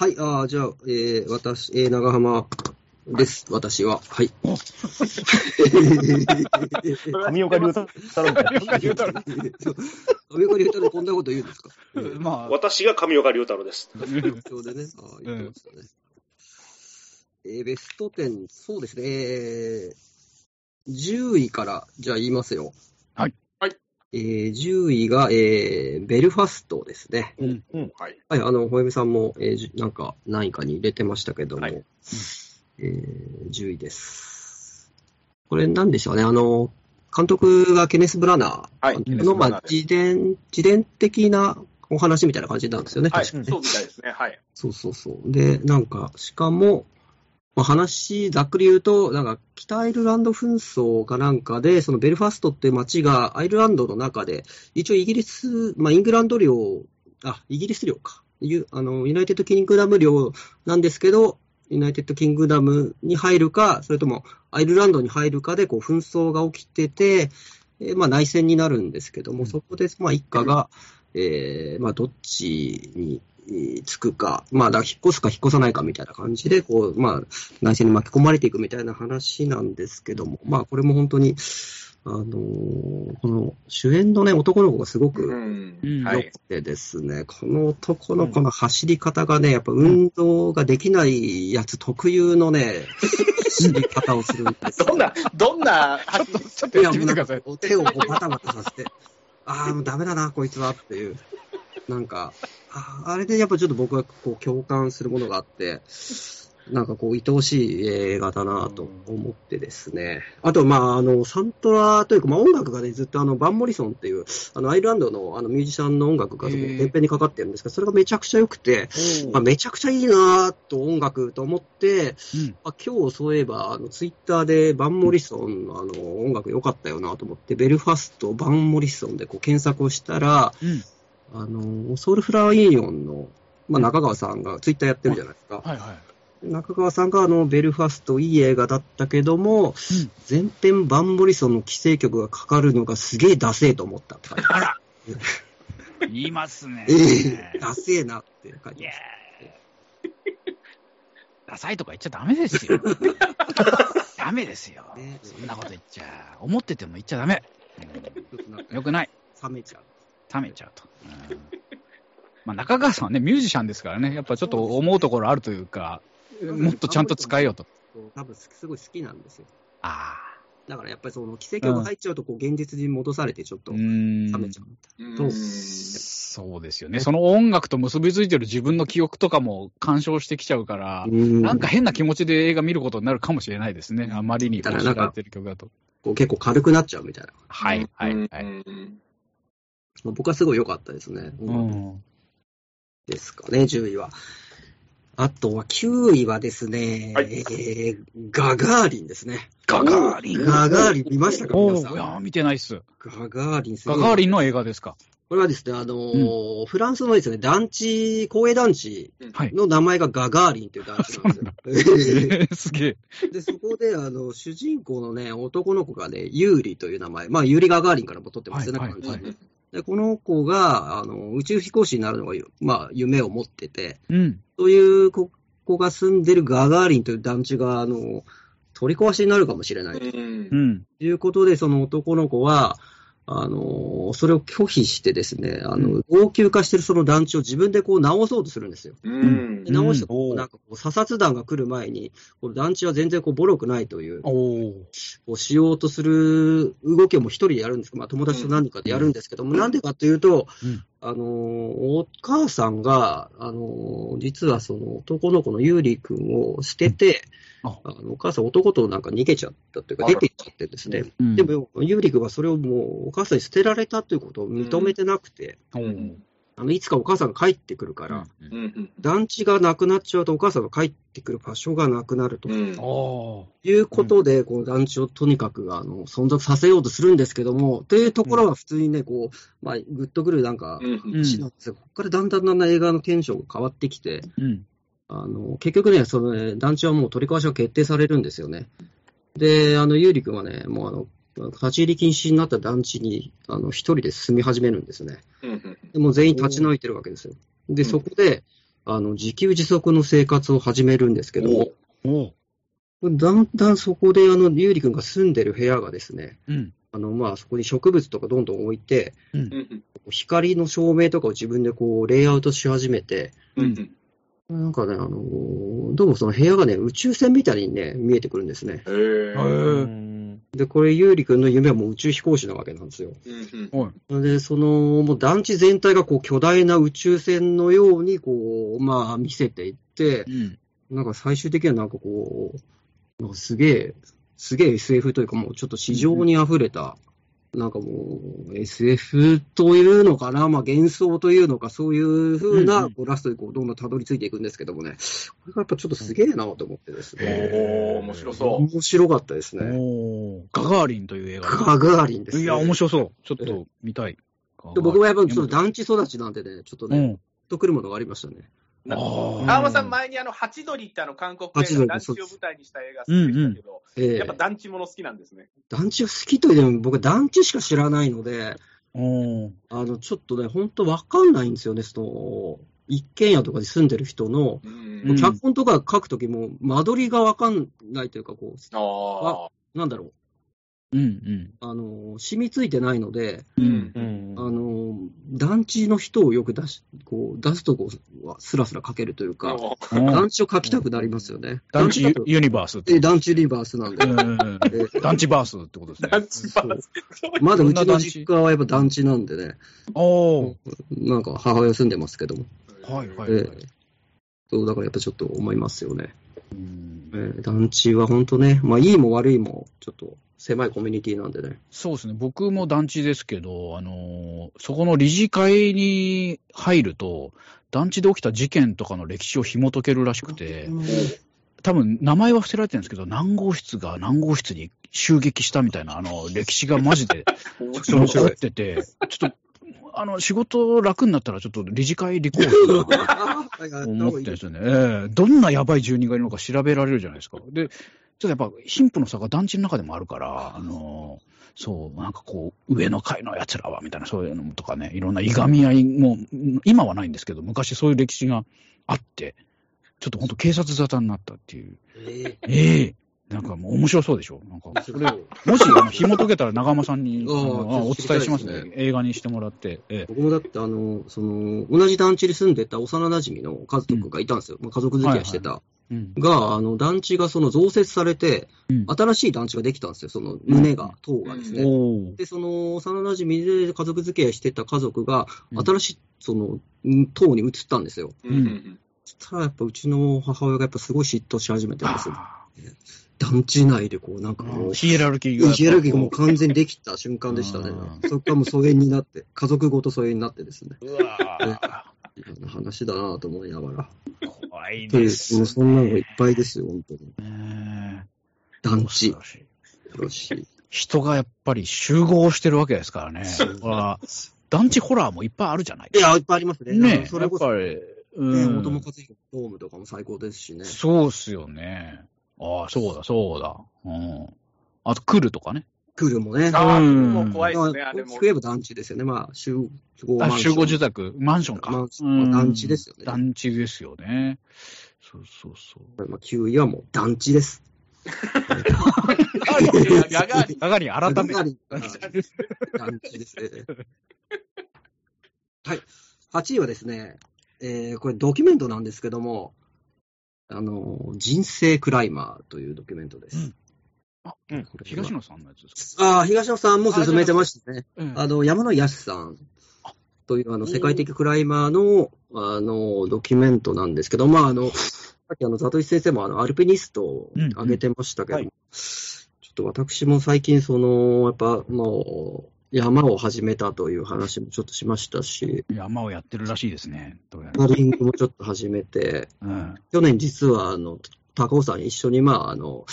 はい、あーじゃあ、えー、私、えー、長浜です、私は。はい。上岡龍太郎みたいな。上岡龍太郎そう上岡龍太郎こんなこと言うんですか？まあ、私が上岡龍太郎です。そうでね、あー言ってましたね。えーベスト10、そうですね、えー、10位から、じゃあ言いますよ。はい。はい。えー、10位が、えー、ベルファストですね。うん。うん。はい。はい、あの、ほえみさんも、えーなんか、何位かに入れてましたけども、はいえー10位です。これなんでしょうね、あの、監督がケネス・ブラナはいーケネスの、まあ、自伝、自伝的なお話みたいな感じなんですよね、はい。確かそうね。みたいですね。はい。そうそうそう。で、なんか、しかも、まあ、話、ざっくり言うと、なんか、北アイルランド紛争かなんかで、そのベルファストっていう街がアイルランドの中で、一応イギリス、まあ、イングランド領、あ、イギリス領か。ユあの、ユナイテッドキングダム領なんですけど、ユナイテッドキングダムに入るか、それともアイルランドに入るかで、こう、紛争が起きてて、えーまあ、内戦になるんですけども、うんそこで、まあ、一家が、えーまあ、どっちにえーつくか、まあ、だから引っ越すか引っ越さないかみたいな感じで、こう、まあ、内戦に巻き込まれていくみたいな話なんですけども、まあ、これも本当に、あのーこの主演のね、男の子がすごうくんうん。はい良くてですね、この男の子の走り方がね、やっぱ運動ができないやつ特有のね、走り方をするんですよどんな、どんな、ちょっと、ちょっとやってみてください。手をこうバタバタさせて、ああ、もうダメだな、こいつはっていう。なんか、ああれでやっぱちょっと僕はこう共感するものがあって、なんかこう、愛おしい映画だなと思ってですね。あと、まあ、あの、サントラというか、まあ、音楽がね、ずっとあの、バン・モリソンっていう、あの、アイルランドのあの、ミュージシャンの音楽がそこへー前編にかかってるんですけど、それがめちゃくちゃ良くて、まあ、めちゃくちゃいいなと音楽と思って、うん。あ今日そういえば、あの、ツイッターでバン・モリソンのあの、音楽良かったよなと思って、ベルファスト、バン・モリソンでこう検索をしたら、うん。あの、ソウルフラワーユニオンの、まあ、中川さんがツイッターやってるじゃないですか。はいはい。中川さんがあの、ベルファストいい映画だったけども、うん前編バン・モリソンの規制曲がかかるのがすげえダセえと思ったって書いてああら 言いますね。る。ええダセえなって書いてます。ダサいとか言っちゃダメですよ。ダメですよ。ねそんなこと言っちゃ、思ってても言っちゃダメ。ちょっとなんかよくない。冷めちゃう。冷めちゃうと。うんまあ、中川さんはね、ミュージシャンですからね、やっぱちょっと思うところあるというか、もっとちゃんと使えよと。多分すごい好きなんですよ。あだからやっぱりその規制曲入っちゃうとこう現実に戻されてちょっあ。とうーん冷めちゃう。うそうですよね。その音楽と結びついてる自分の記憶とかも干渉してきちゃうから、うんなんか変な気持ちで映画見ることになるかもしれないですね。あまりにだからなんか知られてる曲だと。こう結構軽くなっちゃうみたいな。はい、はい、はい。うん僕はすごい良かったですね。うん。ですかね、10位は。あとは9位はですね、はいえーガガーリンですね。ガガーリン。ガガーリン見ましたかお皆さん？ーいやー見てないっす。ガガーリンガガーリンの映画ですか？これはですね、あのーフランスのですね、団地、公営団地はい。の名前がガガーリンっていう団地なんですよ。えーすげえ。で、そこで、あの、主人公のね、男の子がね、ユーリという名前、まあ、ユーリ・ガガーリンからも取ってますね、はいなんかはいで、この子が、あの、宇宙飛行士になるのが、まあ、夢を持ってて、うん。そういう子子が住んでるガガーリンという団地が、あの、取り壊しになるかもしれないとうんうん。いうことで、その男の子は、あの、それを拒否してですね、あの、老朽化してるその団地を自分でこう直そうとするんですよ。うん。で直して、うん。なんかこう、査察団が来る前に、この団地は全然こう、ボロくないという、おー。こうしようとする動きをもう一人でやるんです。けど、まあ、友達と何人かでやるんですけども、なんでかというと、うんあのーお母さんが、あのー実はその男の子のユーリ君を捨てて、あ。あのお母さん男となんか逃げちゃったというか、出て行っちゃってですね。うん。でも、ユーリ君はそれをもうお母さんに捨てられたということを認めてなくて、おーあのいつかお母さんが帰ってくるから、うんうん団地がなくなっちゃうとお母さんが帰ってくる場所がなくなると。うん。いうことで、この団地をとにかくあの存続させようとするんですけども、というところは普通にね、こう、まあ、グッとくるなんか、うんうん詩なんでここからだんだんだんだん映画のテンションが変わってきて、うん。あの、結局ね、そのね、団地はもう取り壊しが決定されるんですよね。で、あの、ゆうりくんはね、もうあの、立ち入り禁止になった団地に、あの、一人で住み始めるんですね。うんでもう全員立ち退いてるわけですよ。で、うんそこで、あの、自給自足の生活を始めるんですけども、おだんだんそこで、あの、ゆうりくんが住んでる部屋がですね、うん。あの、まあ、そこに植物とかどんどん置いて、うん。うん光の照明とかを自分でこう、レイアウトし始めて、うんうんなんかね、あの、どうもその部屋がね、宇宙船みたいにね、見えてくるんですね。へへーーうんで、これ、ゆうりくんの夢はもう宇宙飛行士なわけなんですよ。うん。で、その、もう団地全体がこう、巨大な宇宙船のように、こう、まあ、見せていってう、ん。なんか最終的にはなんかこう、なんかすげえ、すげえ SF というかもうちょっと市場に溢れた、なんかもう SF というのかな、まあ幻想というのか、そういうふうなんこうラストにこうどんどんたどり着いていくんですけどもね、これがやっぱちょっとすげえなと思ってですね。おー、面白そう。面白かったですね。おーガガーリンという映画。ガガーリンですね。いや、面白そう。ちょっと見たい。で僕はやっぱりちょっと団地育ちなんでね、ちょっとね、うん。とくるものがありましたね。なあー。川間さん、前にあの、ハチドリってあの、韓国映画、団地を舞台にした映画好きでしたけど、ええ。やっぱ団地もの好きなんですね。団地が好きというよりも僕は団地しか知らないので、あの、ちょっとね、本当わかんないんですよね、その、一軒家とかに住んでる人の、うん。うん脚本とか書くときも、間取りがわかんないというか、こああ。う、なんだろう、うんうん。あの、染みついてないので、うん。うんあの、団地の人をよく出し、こう、出すとこはスラスラ書けるというか、団地を書きたくなりますよね。団地ユニバースってえ、団地リバースなんで。うんえ団地バースってことですね。団地バースまだうちの実家はやっぱ団地なんでね、おーなんか母親住んでますけども。はいはいはい。ええそう、だからやっぱちょっと思いますよね。うんええ団地は本当ね、まあいいも悪いも、ちょっと狭いコミュニティなんでね。そうですね。僕も団地ですけど、あのーそこの理事会に入ると、団地で起きた事件とかの歴史を紐解けるらしくて、多分名前は伏せられてるんですけど、何号室が何号室に襲撃したみたいな、あの、歴史がマジで 面残白い。ってて、ちょっと、あの、仕事楽になったら、ちょっと理事会立候補と 思ってるんですよね。ええどんなやばい住人がいるのか調べられるじゃないですか。で、ちょっとやっぱ貧富の差が団地の中でもあるから、あの、そう、なんかこう、上の階の奴らは、みたいな、そういうのとかね、いろんないがみ合いも、今はないんですけど、昔そういう歴史があって、ちょっと本当警察沙汰になったっていう。えええなんかもう面白そうでしょ？なんか、それもし、あの、紐解けたら長間さんに、お伝えします知りたいです。ね映画にしてもらって。ええ僕もだって、あの、その、同じ団地に住んでた幼馴染の家族がいたんですよ。まあ家族付き合いしてた。うん。が、あの、団地がその増設されて、うん新しい団地ができたんですよ。その、胸が、塔がですね。で、その、幼馴染で家族付き合いしてた家族が、うん新しい、その、ん塔に移ったんですよ。そしたらやっぱうちの母親がやっぱすごい嫉妬し始めてですね。あ団地内でこう、なんかこう、ーヒエラルキーが。ヒエラルキーがもう完全にできた瞬間でしたねう。そこからもう疎遠になって、家族ごと疎遠になってですね。うわな話だなと思いながら。ー怖いという、もうです。そんなのがいっぱいですよ、本当に。ね団地。よろしい。人がやっぱり集合してるわけですからね。団地ホラーもいっぱいあるじゃないいや、いっぱいありますね。ねそれこそ、やっぱり、ね、うん大友克彦のドームとかも最高ですしね。そうっすよね。ああ、そうだ、そうだ。うん。あと、来るとかね。クールもね。ああ、うんもう怖いですね、まああれも。増えば団地ですよね。まあ、集合マンションあ集合住宅、マンションか。マンション団地ですよね団地ですよね。そうそうそう。まあ、9位はもう団地です。やがり。ガガリン改めガガリン団団地ですね。はい。8位はですね、えー、これドキュメントなんですけども、あの、人生クライマーというドキュメントです。うんあうん。これは東野さんのやつですか？ああ、東野さんも進めてましたね。うん。あの、山野康さん。という、あの、世界的クライマーの、あの、ドキュメントなんですけど、まあ、あの、さっきあの、里石先生もあの、アルピニストを挙げてましたけど、うんうんちょっと私も最近、その、やっぱ、もう、山を始めたという話もちょっとしましたし、山をやってるらしいですね。どうやら。パドリングもちょっと始めて、うん。去年実は、あの、高尾山一緒に、まあ、あの、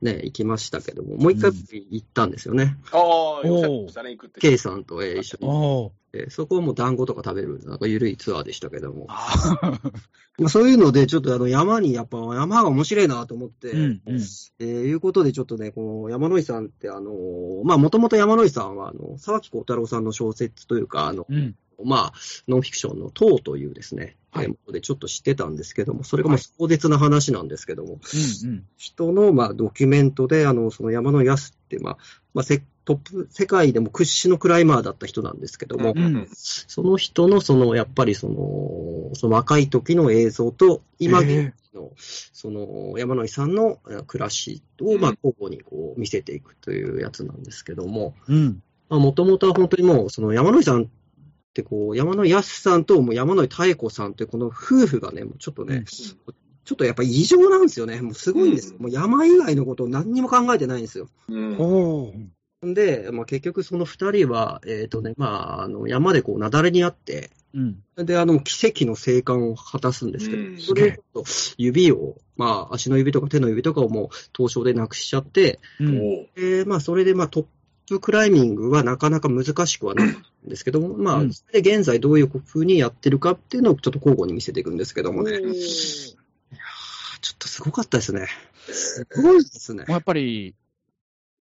ね、行きましたけども、もう一回行ったんですよね。ああ、おっしゃ行くって。K さんとえー一緒におーえーそこはもう団子とか食べる、なんか緩いツアーでしたけども。あ まあ、そういうので、ちょっとあの山に、やっぱ山が面白いなと思って、ーうんうん。えーいうことでちょっとね、この山野井さんって、あのーまあ、もともと山野井さんは、あの、沢木幸太郎さんの小説というか、あの、うん。まあ、ノンフィクションの塔というですね、はい。ものでちょっと知ってたんですけども、それがまあ壮絶な話なんですけども、うんうん。人のまあドキュメントで、あの、その山野康って、まあ、まあ、せトップ、世界でも屈指のクライマーだった人なんですけども、うん。その人の、その、やっぱりその、その若い時の映像と、今現在の、その、山野井さんのえ暮らしを、まあ、交互にこう、見せていくというやつなんですけども、もともとは本当にもう、その山野井さんってこう、山野井康さんともう山野井妙子さんというこの夫婦がね、もうちょっとね、うんちょっとやっぱ異常なんですよね。もうすごいんですよ。うんもう山以外のことを何にも考えてないんですよ。うん。で、まあ、結局その二人は、えっ、とね、まあ、あの山でこう、雪崩にあって、うん。で、あの、奇跡の生還を果たすんですけど、うんそれでちょっと指を、まあ、足の指とか手の指とかをもう、凍傷でなくしちゃって、うん。まあ、それで、まあ、トップクライミングはなかなか難しくはないんですけども、まあ、うんそれで現在どういう風にやってるかっていうのをちょっと交互に見せていくんですけどもね。いやーちょっとすごかったですね。すごいですね。やっぱり、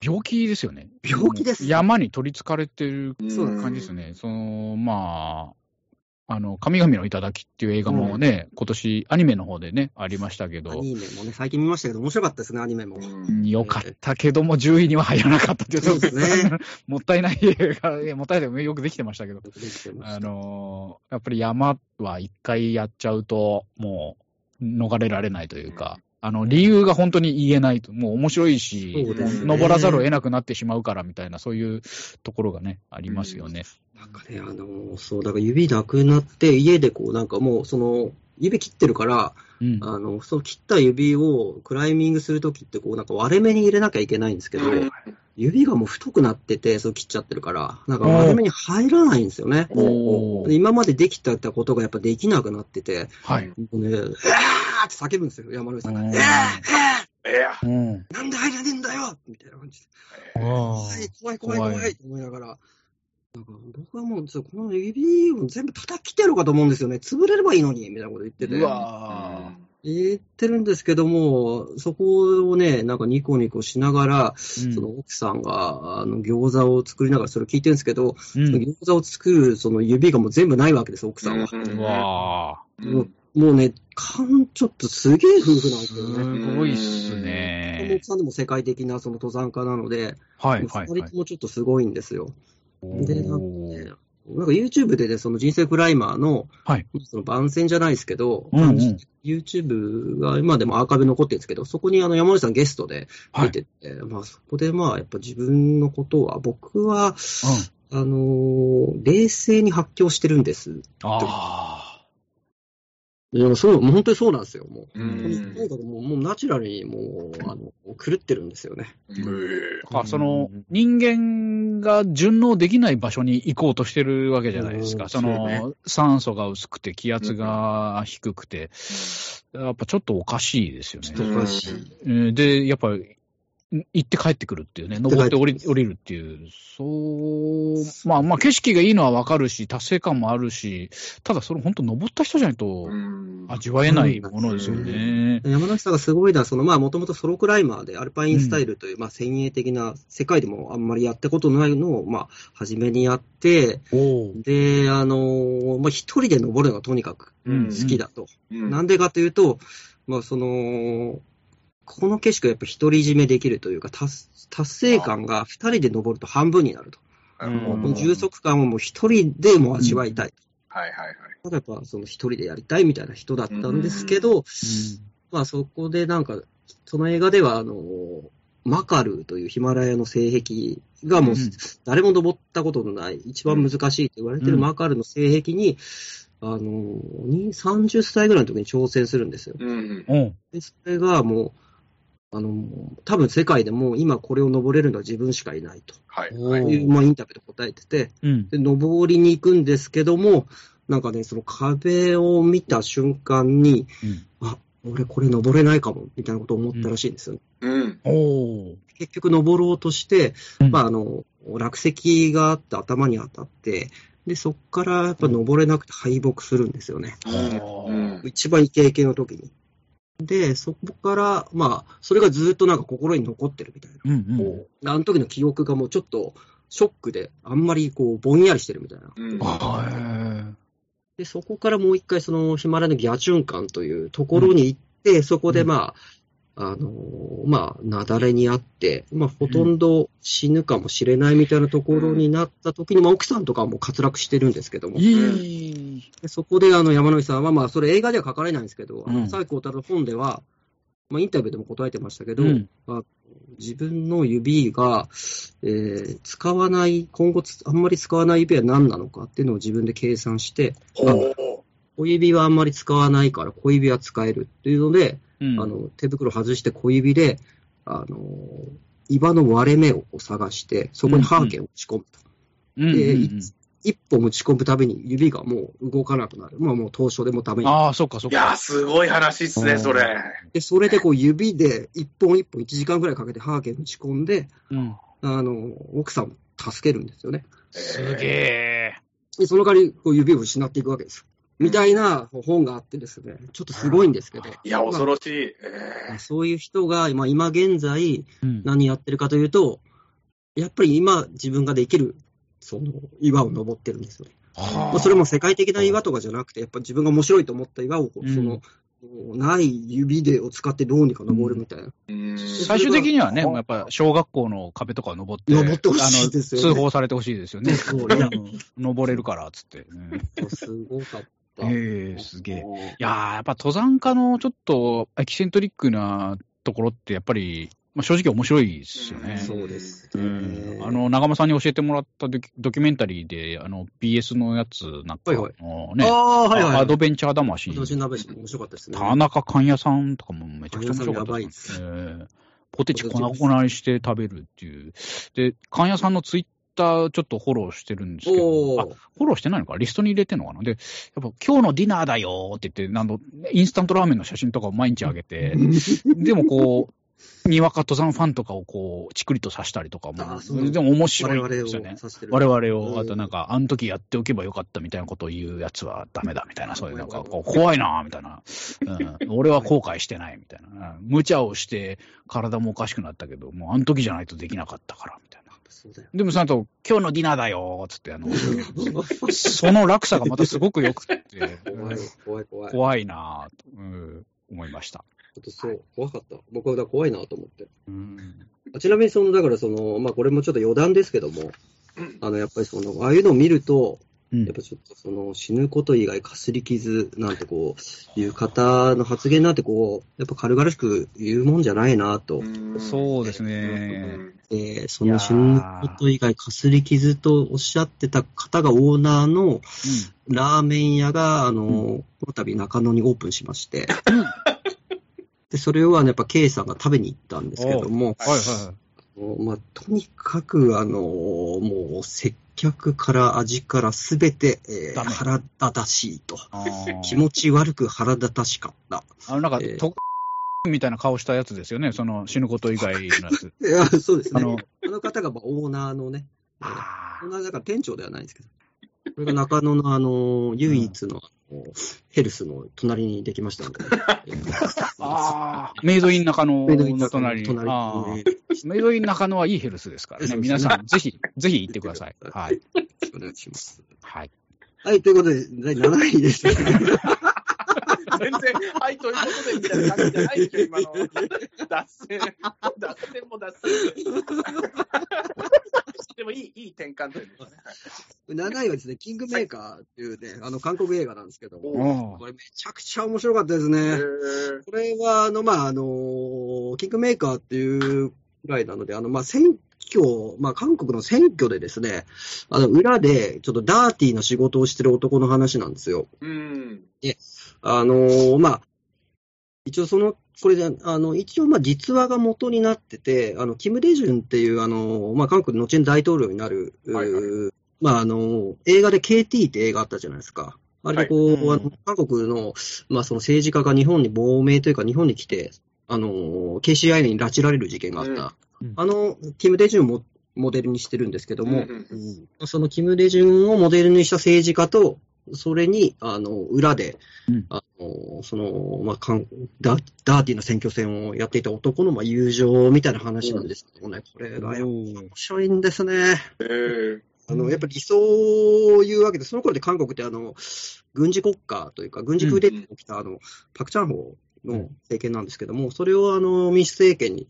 病気ですよね。病気です山に取りつかれてる感じですよね。その、まあ、あの、神々の頂っていう映画もね、今年アニメの方でね、ありましたけアど、ニメもね、最近見ましたけど、面白かったですね、アニメも。うんよかったけども、10位には入らなかったっていう。そうですね。もったいない映画、もったいないよくできてましたけど、あのーやっぱり山は一回やっちゃうと、もう逃れられないというか、あの、理由が本当に言えないと、もう面白いし、ね。登らざるを得なくなってしまうからみたいな、そういうところがね、ありますよね。なんかね、あの、そう、だから指なくなって、家でこう、なんかもう、その、指切ってるから、うん。あの、その切った指をクライミングするときって、こう、なんか割れ目に入れなきゃいけないんですけど、うん指がもう太くなってて、そう切っちゃってるから、なんか割れ目に入らないんですよね。今までできてたことがやっぱできなくなってて、はい。もうね、うわーって叫ぶんですよ、山野井さんが。うんえー、えええやうん。ー、なんで入らねえんだよみたいな感じで。怖い怖い怖い怖いと思いながら、僕はもう、この指を全部叩き切ってやろうかと思うんですよね。潰れればいいのに、みたいなこと言ってて。うわ言ってるんですけども、そこをね、なんかニコニコしながら、ーその奥さんが、あの、餃子を作りながらそれを聞いてるんですけど、うん。餃子を作るその指がもう全部ないわけです、奥さんは。うわうんもうもうね、感ちょっとすげえ夫婦なんですよね。すごいっすこのね奥。さんでも世界的なその登山家なので、はいはいはい二人と。もちょっとすごいんですよ。で、なんかね、なんか YouTube でね、その人生クライマーの、はい。その番宣じゃないですけど、うんうん。YouTube が今でもアーカイブ残ってるんですけど、そこにあの山内さんゲストではい。出てて、まあそこでまあやっぱ自分のことは、僕は、あのー冷静に発狂してるんです。あいやそう、もう本当にそうなんですよ。もう。うんとにかくもうもうナチュラルにもう、あの、狂ってるんですよね。あ。あ、その、人間が順応できない場所に行こうとしてるわけじゃないですか。うんその、酸素が薄くて気圧が低くて、やっぱちょっとおかしいですよねで、やっぱり、行って帰ってくるっていうね、登って降り降りるっていう、そう、まあまあ景色がいいのはわかるし、達成感もあるし、ただそれ本当登った人じゃないと味わえないものですよね。山崎さんがすごいのは、そのまあもともとソロクライマーでアルパインスタイルという、まあ先鋭的な、世界でもあんまりやったことないのを、まあ初めにやって、おで、あの、まあ一人で登るのがとにかくうん好きだと。うん。なんでかというと、まあその、この景色をやっぱ独り占めできるというか、達達成感が二人で登ると半分になると。充足感をもう一人でも味わいたい。はいはいはい。ただやっぱその一人でやりたいみたいな人だったんですけど、まあそこでなんか、その映画ではあの、マカルーというヒマラヤの性癖がもううん誰も登ったことのない、一番難しいと言われてるうんマカルーの性癖に、あの、に30歳ぐらいの時に挑戦するんですよ。うん。でそれがもう、あの、多分世界でも今これを登れるのは自分しかいないとはい。い。いう、まあインタビューで答えてて、うん。で、登りに行くんですけども、なんかね、その壁を見た瞬間に、うんあ、俺これ登れないかも、みたいなことを思ったらしいんですよ。うん。おう結局登ろうとして、うんまああの、落石があって頭に当たって、で、そっからやっぱ登れなくて敗北するんですよね。うん。一番イケイケの時に。で、そこから、まあ、それがずっとなんか心に残ってるみたいな。うんうん。あの時の記憶がもうちょっとショックで、あんまりこう、ぼんやりしてるみたいな。うん。あで、そこからもう一回そのヒマラヤのギャチュンカンというところに行って、そこでまあ、あのーまあ、雪崩にあって、まあ、ほとんど死ぬかもしれないみたいなところになった時に、まあ、奥さんとかはもう滑落してるんですけども、いい。でそこであの山野井さんは、まあ、それ映画では書かれないんですけど、あうん。の蔡光太郎の本では、まあ、インタビューでも答えてましたけど、うん。まあ自分の指が、えー使わない、今後つあんまり使わない指は何なのかっていうのを自分で計算して。小指はあんまり使わないから小指は使えるっていうので、うん。あの手袋外して小指で、あの岩の割れ目を探して、そこにハーケンを打ち込むと。うん。うん。でうん一本打ち込むたびに指がもう動かなくなる。まあもう凍傷でもダメああ、そっかそっか。いやー、すごい話っすね、それ。で、それでこう指で一本一本1時間ぐらいかけてハーケン打ち込んで、うん。あの、奥さんを助けるんですよね。すげえ。で、その代わりこう指を失っていくわけですよ。みたいな本があってですね、ちょっとすごいんですけど。いや、恐ろしい。えまあそういう人が、まあ、今現在うん何やってるかというと、やっぱり今自分ができる、その岩を登ってるんですよね。はあまあ、それも世界的な岩とかじゃなくて、やっぱ自分が面白いと思った岩を、うんその、ない指でを使ってどうにか登るみたいな。ー最終的にはね、もうやっぱ小学校の壁とか登って、登ってほしいですよね通報されてほしいですよね。登れるから、つって。うんすごかった。ええすげえ。いやー、やっぱ登山家のちょっとエキセントリックなところって、やっぱり、まあ、正直面白いですよね。そうですうね。ん、あの、長間さんに教えてもらったドキドキュメンタリーで、あの、BS のやつなんか、はいはいのね、ああ、はいはい。アドベンチャー魂。私鍋し面白かったですね。田中勘屋さんとかもめちゃくちゃ面白かったです、ね。ええポテチ粉々にして食べるっていう。で、勘屋さんのツイッターちょっとフォローしてるんですけど、あ。フォローしてないのか？リストに入れてんのかな？で、やっぱ今日のディナーだよって言って、なんの、インスタントラーメンの写真とかを毎日上げて、でもこう、にわか登山ファンとかをこう、チクリと刺したりとかもでも面我白いですよね。我々を、うんあとなんか、あの時やっておけばよかったみたいなことを言うやつはダメだみたいな、そういうなんか、怖いなみたいな、うん。俺は後悔してないみたいな。うん無茶をして体もおかしくなったけど、もうあの時じゃないとできなかったから、みたいな。でもその後、今日のディナーだよつって、あの、その落差がまたすごく良くて、怖い、怖い、怖い。怖いなぁと、うん、思いました。ちょっとそう、怖かった。僕はだ怖いなと思って。うんあちなみに、その、だからその、まあ、これもちょっと余談ですけども、うんあの、やっぱりその、ああいうのを見ると、うんやっぱちょっとその、死ぬこと以外かすり傷なんてこう、いう方の発言なんてこう、やっぱ軽々しく言うもんじゃないなと。そうですうね。んで、その死ぬこと以外かすり傷とおっしゃってた方がオーナーのラーメン屋が、あの、うこの度中野にオープンしまして、で、それをあのやっぱ K さんが食べに行ったんですけども、はいはいまあ、とにかく、あの、もう、接客から味からすべて、えー腹立たしいと。気持ち悪く腹立たしかった。あの、なんか、えーとみたいな顔したやつですよね。その死ぬこと以外のやつ。いや、そうですね。あのあの方がまあオーナーのね、オーナーだから店長ではないんですけど、これが中野のあの、唯一の、あのヘルスの隣にできましたので、え ーあー。メイドイン中野メイドインの中野隣に。隣あにねーメイドイン中野はいいヘルスですからね皆さん、ぜひ、ぜひ行ってください。はい。。お願いします。はい。はい、ということで、第7位です。全然、はい、ということで、みたいな感じじゃないですよ、今の。脱線。脱線も脱線。でもいい、いい転換というかね。7位はですね、キングメーカーっていうね、あの、韓国映画なんですけどおも、おこれめちゃくちゃ面白かったですね。へこれは、あの、まあ、あの、キングメーカーっていうくらいなので、あの、まあ、選挙、まあ、韓国の選挙でですね、あの、裏で、ちょっとダーティーな仕事をしてる男の話なんですよ。ーうん。あの、まあ、一応その、これで、あの、一応、まあ、実話が元になってて、あの、キム・デジュンっていう、あの、まあ、韓国の後に大統領になる、はいはうーまあ、あの、映画で KT って映画あったじゃないですか。あれでこう、はいうん韓国の、まあ、その政治家が日本に亡命というか、日本に来て、あの、KCI に拉致られる事件があった。うん。あの、キム・デジュンをモデルにしてるんですけども、うんうんそのキム・デジュンをモデルにした政治家と、それに、あの、裏で、うん。あの、その、まあ、かんダ、ダーティーな選挙戦をやっていた男の、まあ、友情みたいな話なんですけどね、これがやっぱ面白いんですね。えー。あの、やっぱり理想を言うわけで、その頃で韓国ってあの、軍事国家というか、軍事クーデターが起きたあの、パクチャンホの政権なんですけども、それをあの、民主政権に、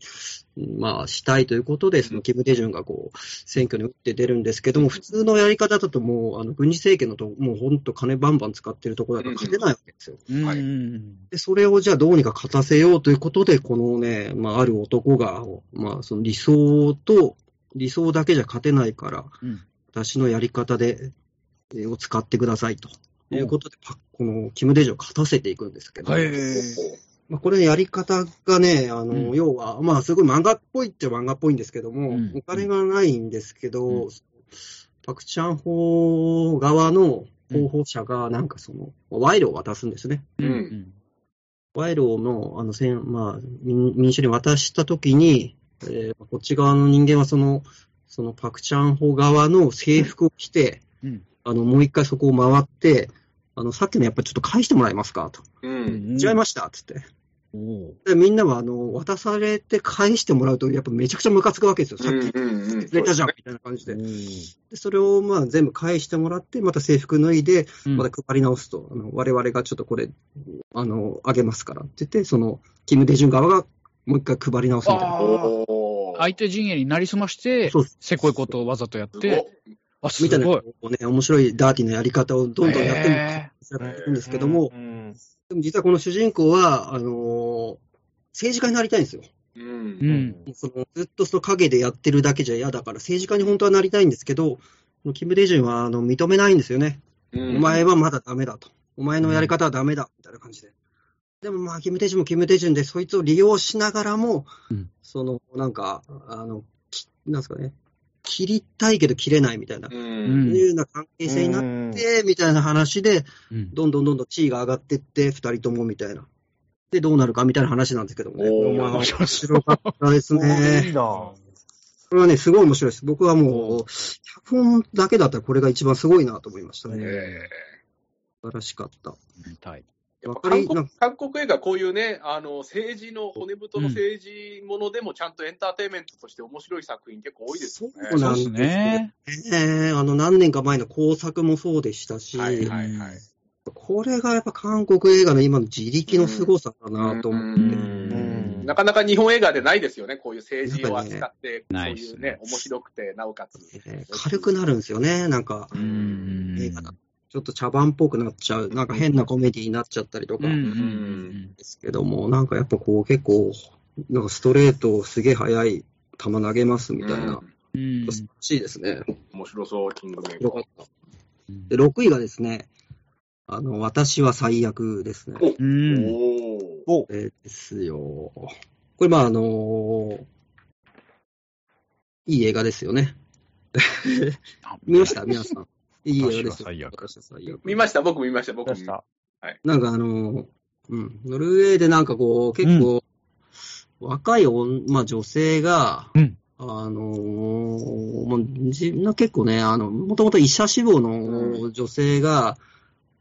まあ、したいということで、そのキム・デジュンがこう、選挙に打って出るんですけども、普通のやり方だともう、あの、軍事政権のと、もう本当金バンバン使ってるところだと勝てないわけですよ。はい。うんで、それをじゃあどうにか勝たせようということで、このね、まあ、ある男が、まあ、その理想と、理想だけじゃ勝てないから、うん。私のやり方で、えーを使ってくださいと。いうことで、パこのキム・デジを勝たせていくんですけど、はい。まあ、これのやり方がね、あの、うん。要は、まあ、すごい漫画っぽいっちゃ漫画っぽいんですけども、うん。お金がないんですけど、うん。パクチャンホ側の候補者が、なんかその、賄賂を渡すんですね。うん。うん。賄賂の、あの、せんまあ、民民主に渡したときに、えーこっち側の人間はその、そのパクチャンホ側の制服を着て、うんあの、もう一回そこを回って、あの、さっきのやっぱりちょっと返してもらえますか？と。う。うんん違いました？っつって。で、みんなは、あの、渡されて返してもらうと、やっぱめちゃくちゃムカつくわけですよ。さっきうんうんうんくれたじゃん、みたいな感じおで。ーで、それを、まあ、全部返してもらって、また制服脱いで、うんまた配り直すと、あの、我々がちょっとこれ、あの、あげますからって言って、その、キム・デジュン側がもう一回配り直すみたいな。あおー相手陣営になりすまして、せこいことをわざとやって、あ、すみたいな、ね、面白いダーティーなやり方をどんどんやってるんですけども、うんでも実はこの主人公は、あのー政治家になりたいんですよ。う。うんん。そのずっとその影でやってるだけじゃ嫌だから、政治家に本当はなりたいんですけど、キム・デジュンはあの認めないんですよね。おお前はまだダメだと。お前のやり方はダメだ、みたいな感じで。でもまあ、キム・デジュンもキム・デジュンで、そいつを利用しながらも、うんその、なんか、あの、きなんですかね、切りたいけど切れないみたいな、う。うんんいうような関係性になって、みたいな話で、うんどんどんどんどん地位が上がってって、二人ともみたいな。で、どうなるかみたいな話なんですけどもね。面白かったですいいね。なこれはね、すごい面白いです。僕はもう、脚本だけだったらこれが一番すごいなと思いましたね。え素晴らしかった。見たい。ーやっぱ韓国韓国映画、こういうね、あの政治の、骨太の政治ものでも、ちゃんとエンターテインメントとして面白い作品、結構多いですよね。そうなんですね。ええあの、何年か前の工作もそうでしたし、はいはいはい。これがやっぱ韓国映画の今の自力の凄さだなと思って。うんうんなかなか日本映画でないですよね、こういう政治を扱って、そうないですねいうね、面白くて、なおかつ。えー軽くなるんですよね、なんか。映画だちょっと茶番っぽくなっちゃう。なんか変なコメディになっちゃったりとかですけども、なんかやっぱこう結構、なんかストレートすげえ速い球投げますみたいな。うんうん素晴らしいですね。面白そう、キングメイカーよかった。で、6位がですね、あの、私は最悪ですね。うん。おーおえーですよ。これ、まあ、あのーいい映画ですよね。見ました？皆さん。いい映画ですよ。私は最悪。見ました、僕見ました、僕見ました。た。なんかあのーうん、ノルウェーでなんかこう、結構、若い女、まあ女性が、うん。あのーまあじな結構ね、あの、もともと医者志望の女性が、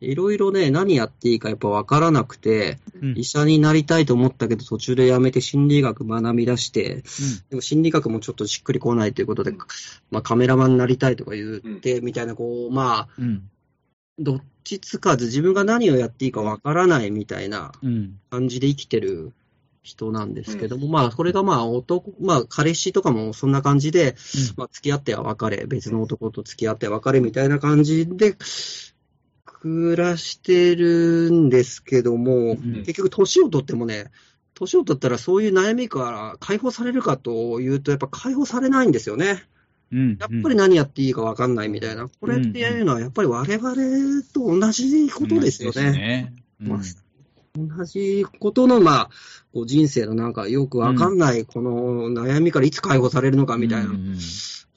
いろいろね、何やっていいかやっぱわからなくて、うん。医者になりたいと思ったけど途中でやめて心理学学び出して、でも心理学もちょっとしっくりこないということで、うんまあカメラマンになりたいとか言って、みたいな、こう、まあ、うん。どっちつかず自分が何をやっていいかわからないみたいなうん。感じで生きてる人なんですけども、まあ、これがまあ男、まあ、彼氏とかもそんな感じで、まあ、付き合っては別れ、別の男と付き合っては別れみたいな感じで、暮らしてるんですけども、ん結局年を取ってもね、年を取ったらそういう悩みから解放されるかというと、やっぱ解放されないんですよね。うん。やっぱり何やっていいか分かんないみたいな。これっていうのは、やっぱり我々と同じことですよね。同じことの、まあ、こう人生のなんかよくわかんないこの悩みからいつ解放されるのかみたいなうん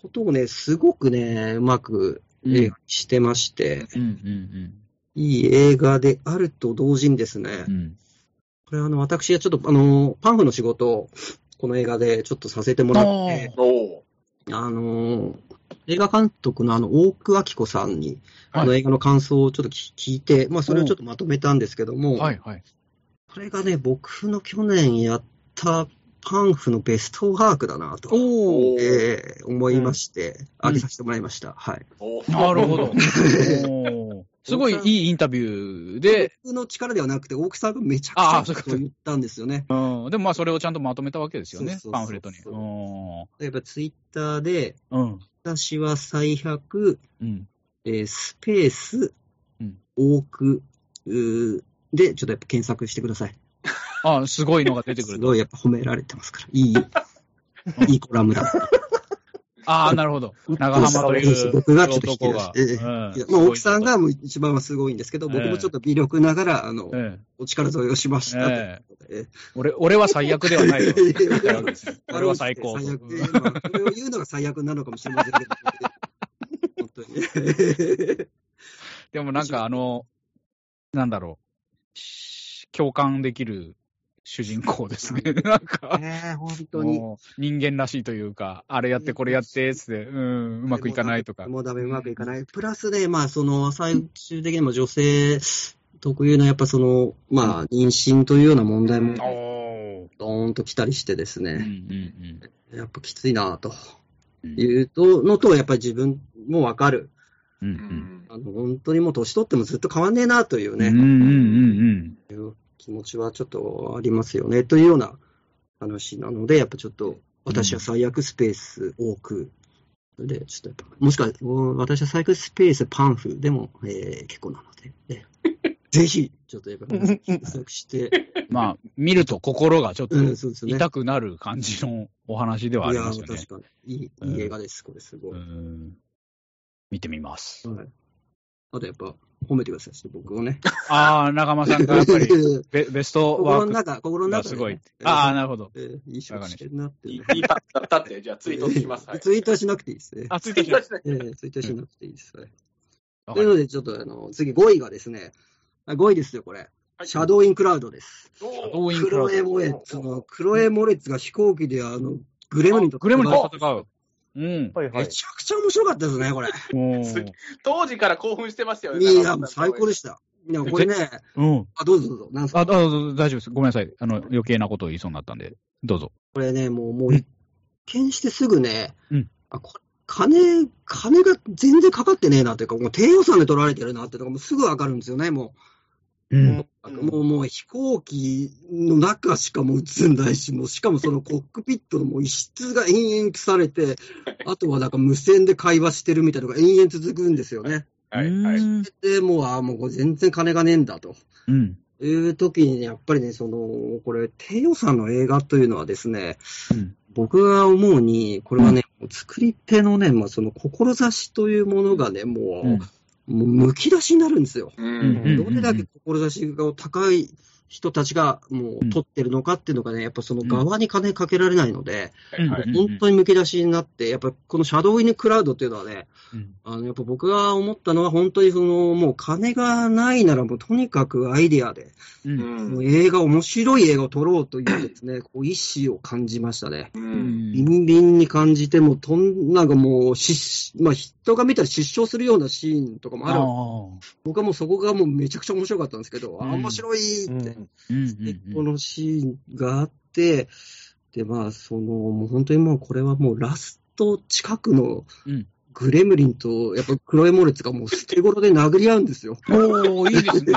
ことをね、すごくね、うまくうん映画にしてまして、うんうんいい映画であると同時にですね。うん。う、ん。これあの、私はちょっとあの、パンフの仕事をこの映画でちょっとさせてもらって、あの、映画監督のあの、大久明子さんに、はい。あの映画の感想をちょっと聞聞いて、まあそれをちょっとまとめたんですけども、はいはい。これがね、僕の去年やったパンフのベストワークだなと、えー思いまして、あげさせてもらいました。はい。おーなるほど。すごいいいインタビューで、僕の力ではなくて、大木さんがめちゃくちゃ言ったんですよね。うん、でもまあそれをちゃんとまとめたわけですよねそうそうそう、パンフレットに。そうやっぱツイッターで、うん。私は最悪、うん。えースペースうん、多く、で、ちょっとやっぱ検索してください。あすごいのが出てくると。すごいやっぱ褒められてますから。いい、いいコラムだ。ああ、なるほど。長浜という僕がちょっと引き。出して、ええうんまあ、大木さんがもう一番はすごいんですけど、ええ僕もちょっと微力ながら、あの、ええお力添えをしましたえ。俺俺は最悪ではないよ。俺は最高と。最悪、まあ、それを言うのが最悪なのかもしれませんけど、本当に。でもなんかあの、なんだろう。し共感できる主人公ですね。なんか。ねえ本当に。人間らしいというか、あれやってこれやって、つって、うん、うまくいかないとか。もうダメ、うまくいかない。プラスで、まあ、その、最終的にも女性特有の、やっぱその、まあ、妊娠というような問題も。ドーンと来たりしてですうんうね、んやっぱきついなとうん。いうとのと、やっぱり自分もわかる。うんう。うんんあの、本当にもう年取ってもずっと変わんねえなというね、うんうんうん気持ちはちょっとありますよね、というような話なので、やっぱちょっと、私は最悪スペース多く、で、ちょっとやっぱ、もしくは、うん私は最悪スペースパンフでも、えー結構なので、ね ぜひ、ちょっとやっぱ、検索して、うん。まあ、見ると心がちょっと。痛くなる感じのお話ではあいや、りますよね確。かに。いい、いい映画です、これすごい。うん見てみます。はい。あとやっぱ、褒めてください、僕をね。ああ、仲間さんがやっぱり ベベストワーク心の中、心の中でね、がすごい。えああ、なるほど。えーいい仕事してるなってね。いいいいだったって、じゃあツイートします。はいツイートはしなくていいですね。あ、ついツイートしないええツイートしなくていいです。はというので、ちょっとあの、次5位がですね、あ5位ですよ、これ。はいシャドウインクラウドです。シャドウインクラウドクロエモレッツの、クロエモレッツが飛行機であの、グレムリンとグレムリン戦と戦う。うん。はいはい。めちゃくちゃ面白かったですね、これ。当時から興奮してましたよね。いや、もう最高でした。いや、これね、うん。あ、どうぞどうぞ。なんすあ、かあ大丈夫です。ごめんなさい。あの、余計なことを言いそうになったんで、どうぞ。これね、もう、もううん一見してすぐね、うんあ、これ、金、金が全然かかってねえなというか、もう低予算で取られてるなっていうのがもうすぐわかるんですよね、もううんう。もう、もう飛行機の中しかもう映んないし、もうしかもそのコックピットのもう一室が延々されて、あとはなんか無線で会話してるみたいなのが延々続くんですよね。はいはい。うん。で、もう、あもう全然金がねえんだと。うん。いう時に、やっぱりね、その、これ、低予算の映画というのはですね、うん僕が思うに、これはね、もう作り手のね、まあ、その志というものがね、もう、うんもうむき出しになるんですよ。どれだけ志が高い人たちがもう取ってるのかっていうのがね、やっぱその側に金かけられないので、うんはい本当にむき出しになって、やっぱこのシャドウインクラウドっていうのはね、うんあの、やっぱ僕が思ったのは本当にその、もう金がないならもうとにかくアイデアで、う。うんん。もう映画、面白い映画を撮ろうというですね、こう意志を感じましたね。う。うんビンビンに感じても、とん、なんかもう、し、まあ人が見たら失笑するようなシーンとかもある。あ僕はもうそこがもうめちゃくちゃ面白かったんですけど、あ、うん面白いって、このシーンがあって、で、まあ、その、もう本当にもうこれはもうラスト近くのうんグレムリンと、やっぱクロエモレツがもう捨て頃で殴り合うんですよ。うん。おー、いいですね。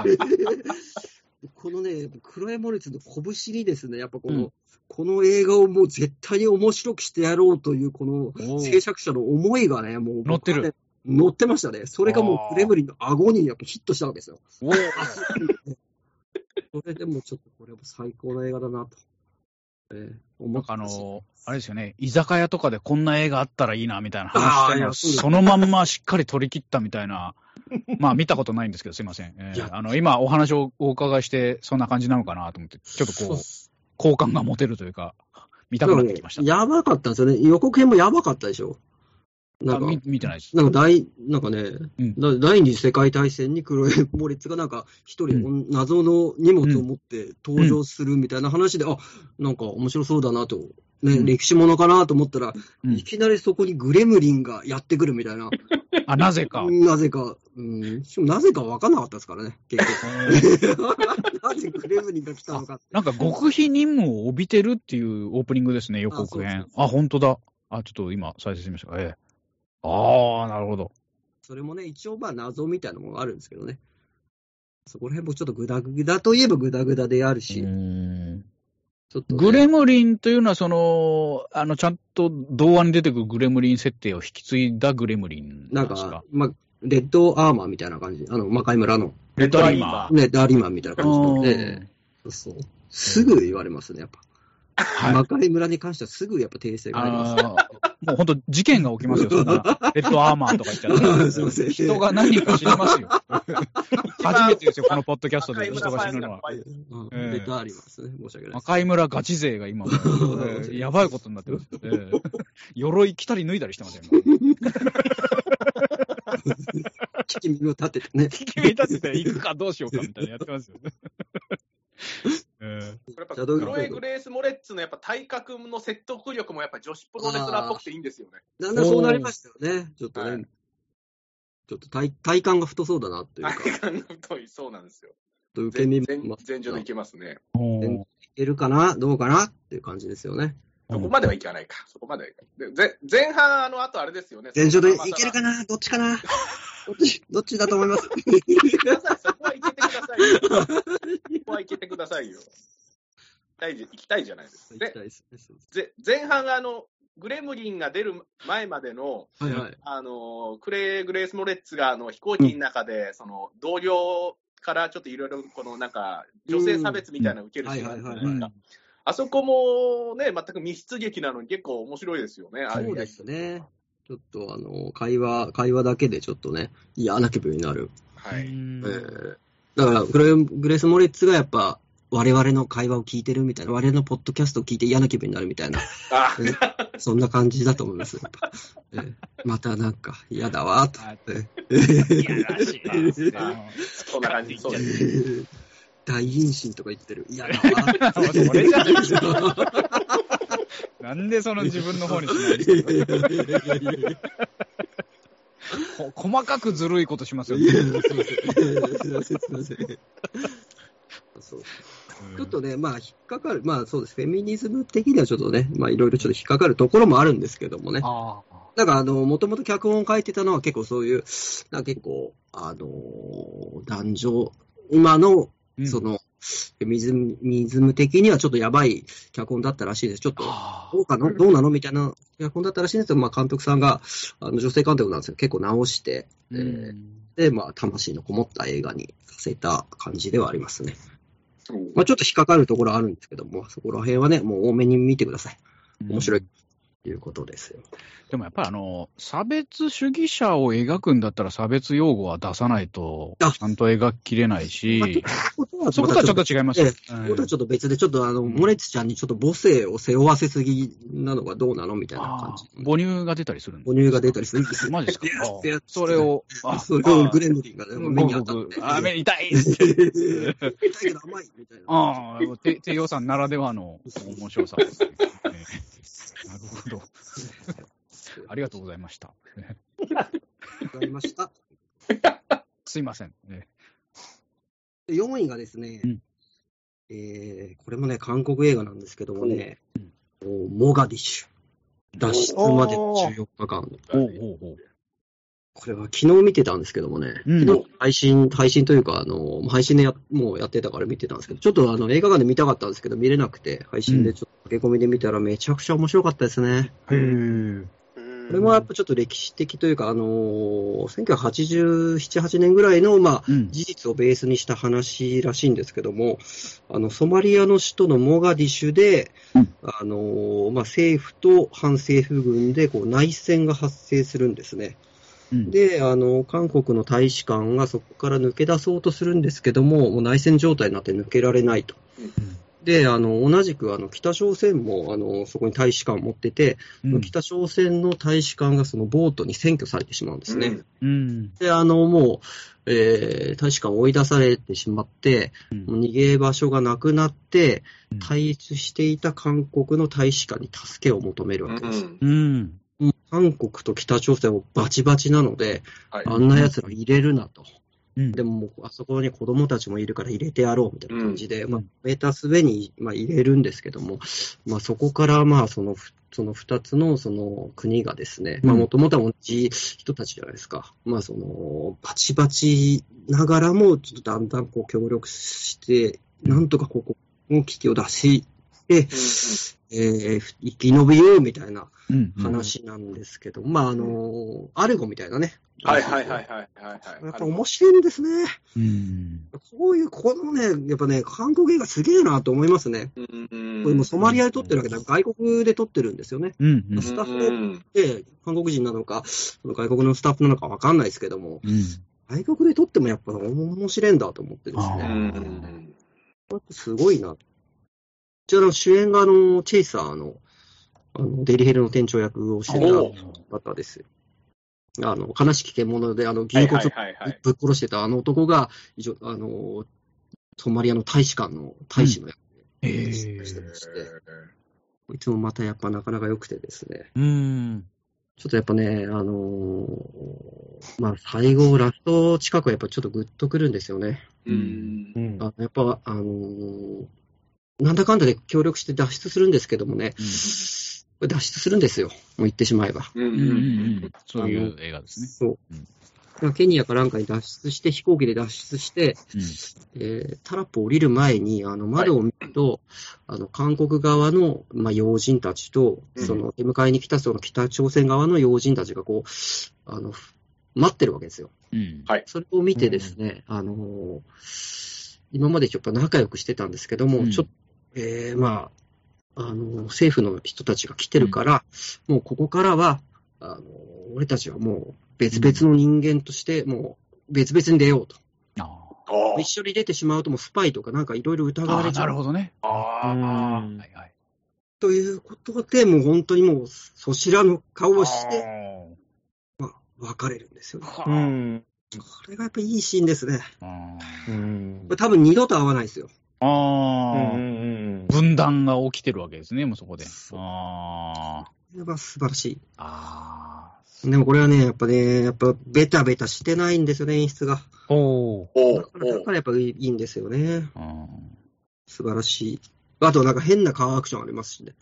このね、クロエモレツの拳にですね、やっぱこの、うんこの映画をもう絶対に面白くしてやろうという、この制作者の思いがね、もう、乗ってる。乗ってましたね。それがもうクレムリンの顎にやっぱヒットしたわけですよ。それでもちょっとこれも最高の映画だなと。えー、思なんかあの、あれですよね、居酒屋とかでこんな映画あったらいいなみたいな話してるのをあーいやそのまんましっかり取り切ったみたいな、まあ見たことないんですけど、すいません。えーあの今お話をお伺いして、そんな感じなのかなと思って、ちょっとこう、好感が持てるというか、見たくなってきました。やばかったんですよね。予告編もやばかったでしょ。なあんか、見見てないです。なんか大、なんかね、うんだ第二次世界大戦にクロエモレツがなんか一人謎の荷物を持って登場するみたいな話で、あ、なんか面白そうだなと、ね、うん歴史ものかなと思ったら、うんいきなりそこにグレムリンがやってくるみたいな。あ、なぜか。なぜか、うん、しかもなぜか分かんなかったですからね、結局。なぜクレムリンが来たのか。なんか極秘任務を帯びてるっていうオープニングですね、予告編あそうそう。あ、本当だ。あ、ちょっと今再生しました。ええ。ああ、なるほど。それもね、一応まあ謎みたいなものがあるんですけどね。そこら辺もちょっとグダグダといえばグダグダであるし、うんちょっとね、グレムリンというのは、その、あの、ちゃんと童話に出てくるグレムリン設定を引き継いだグレムリンなかなんんですか？、まあ、レッドアーマーみたいな感じ。あの、魔界村の、レッドアリマー。レッドアリマンみたいな感じので、うんそうそう。すぐ言われますね、やっぱ。はい魔界村に関してはすぐやっぱ訂正が入ります。もう本当、事件が起きますよ、そんな。レッドアーマーとか言っちゃったら。すいません人が何人か死にますよ。初めてですよ、このポッドキャストで人がが死ぬのは。レッドアリマンですね。申し訳ない。赤い村ガチ勢が今やばいことになってます。えー 鎧着たり脱いだりしてますよ、今。聞き耳を立ててね。君立てて行くかどうしようかみたいなやってますよね。えこれやっぱクロエ・グレース・モレッツのやっぱ体格の説得力もやっぱ女子プロレスラーっぽくていいんですよね。だんだんそうなりましたよね。ちょっとね。はいちょっと体体幹が太そうだなっていうか、体感の太い、そうなんですよ。と受け身全も、全上でいけますね。ーいけるかな？どうかな？っていう感じですよね。そこまではいかないか。そこまではいかない。でぜ前半、あの後あれですよね。全上でいけるかな？などっちかな？どっち、どっちだと思います？そこはいけてくださいよ。そこはいけてくださいよ。行きたいじゃないですか。で行きたいですねぜ前半、あの、グレムリンが出る前までの、はいはい。あの、クレイ・グレース・モレッツがあの飛行機の中で、その同僚からちょっといろいろ、このなんか、女性差別みたいなの受けるシーンがあるじゃないですか。うんあそこもね、全く密室劇なのに結構面白いですよね。そうですね。ちょっとあの、会話、会話だけでちょっとね、嫌な気分になる。はい。うんえーだからグレ、グレース・モレッツがやっぱ、我々の会話を聞いてるみたいな、我々のポッドキャストを聞いて嫌な気分になるみたいな、あそんな感じだと思います。やっぱえーまたなんか嫌だわ、と。えいやらしいなーそんな感じ。そうです。大陰唇とか言ってる。嫌だわ。それじゃないですか。なんでその自分の方にしないんですか？こ 細かくずるいことしますよいや、すいません。すいません、すいません。そうちょっとね、まあ、引っかかる、まあそうです、フェミニズム的にはちょっとね、まあいろいろちょっと引っかかるところもあるんですけどもね。あなんかあの、もともと脚本を書いてたのは結構そういう、なんか結構、あのー男女、今の、あ。その、ミニズム的にはちょっとやばい脚本だったらしいです。ちょっと、あどうかの？どうなの？みたいな脚本だったらしいんですけど、まあ監督さんが、あの女性監督なんですけど、結構直して、えーで、まあ、魂のこもった映画にさせた感じではありますね。まあ、ちょっと引っかかるところはあるんですけども、そこら辺はね、もう多めに見てください。面白い。ということですよ。でもやっぱりあの、差別主義者を描くんだったら差別用語は出さないと、あちゃんと描ききれないし、ことはそことはちょっと違いますよ。ええそことはちょっと別で、ちょっとあの、モレツちゃんにちょっと母性を背負わせすぎなのがどうなのみたいな感あじ。ー母乳が出たりするん母乳が出たりするんですよ。マジですか？それを、あそれをグレムリンがね、うん目に当たって。僕あ、目痛い。痛いけど甘いみたいな。ああ、低低予算ならではの面白さですね。ええなるほど。ありがとうございました。わかりました。すいません。えで4位がですね、うんえーこれもね、韓国映画なんですけどもね、モガディッシュ。脱出まで14日間。これは昨日見てたんですけどもね、うん昨日配信、配信というか、あの、配信でやもうやってたから見てたんですけど、ちょっとあの映画館で見たかったんですけど、見れなくて、配信でちょっと駆け込みで見たらめちゃくちゃ面白かったですね。これもやっぱちょっと歴史的というか、あのー、1987、8年ぐらいの、まあ、うん。事実をベースにした話らしいんですけども、あの、ソマリアの首都のモガディシュで、うんあのーまあ、政府と反政府軍で、こう、内戦が発生するんですね。うん、で、あの、韓国の大使館がそこから抜け出そうとするんですけども、もう内戦状態になって抜けられないと。で、あの、同じく、あの、北朝鮮も、あの、そこに大使館を持ってて、うん北朝鮮の大使館がそのボートに占拠されてしまうんですね。うん。で、あの、もう、えー大使館を追い出されてしまって、うん逃げ場所がなくなってうん、退出していた韓国の大使館に助けを求めるわけです。うん。韓国と北朝鮮もバチバチなので、はい。あんな奴ら入れるなと。うん。でもあそこに子供たちもいるから入れてやろうみたいな感じで、うん。まあ、メータース上に、まあ、入れるんですけども、まあ、そこから、まあ、その、ふその二つの、その国がですね、まあ、うん。もともとは同じ人たちじゃないですか。まあ、その、バチバチながらも、ちょっとだんだんこう協力して、なんとかここの危機を出して、えー生き延びようみたいなうんうん話なんですけど、まあ、あの、アルゴみたいなね。はいはいはいはいはいはい。やっぱ面白いんですね。うんこういう、このね、やっぱね、韓国映画すげえなと思いますね。うんこれもうソマリアで撮ってるわけだから、外国で撮ってるんですよね。うんうんスタッフうんで、韓国人なのか、外国のスタッフなのかわかんないですけども、うん外国で撮ってもやっぱ面白いんだと思ってですね。すごいな。じゃあ、主演があの、チェイサーの、あの、デリヘルの店長役をしておた方です。よ。あの、悲しき獣で、あの、牛骨はいはい。ぶっ殺してたあの男が、一応、あの、ソマリアの大使館の大使の役へで、えしてまして、いつもまたやっぱなかなか良くてですね、うん。ちょっとやっぱね、あのーまあ、最後、ラスト近くはやっぱちょっとグッとくるんですよね。うん。うん。あやっぱ、あのーなんだかんだで協力して脱出するんですけどもね、これ脱出するんですよ。もう言ってしまえば。うんうんうん。うんそういう映画ですね。そう。ケニアかなんかに脱出して、飛行機で脱出して、えータラップを降りる前に、あの、窓を見ると、あの、韓国側の、まあ、要人たちと、うん。その、出迎えに来たその北朝鮮側の要人たちがこう、あの、待ってるわけですよ。うん。はい。それを見てですね、あのー今までちょっと仲良くしてたんですけども、うん。ちょっと、えーまあ、あの、政府の人たちが来てるから、もうここからは、あの、俺たちはもう別々の人間として、もう別々に出ようと。ああ一緒に出てしまうともうスパイとかなんかいろいろ疑わあれちゃう。なるほどね。あはうんいはい。ということで、もう本当にもう、そちらの顔をして、まあ、別れるんですよね。はあうん。これがやっぱいいシーンですね。あうん多分二度と会わないですよ。あうんうー。ん分断が起きてるわけですね、もうそこで。ああ。これは素晴らしあい。でもこれはね、やっぱね、やっぱベタベタしてないんですよね、演出が。あ。おお。おだからだからやっぱいいいいんですよね。あ素晴らしい。あとなんか変なカーアクションありますしね。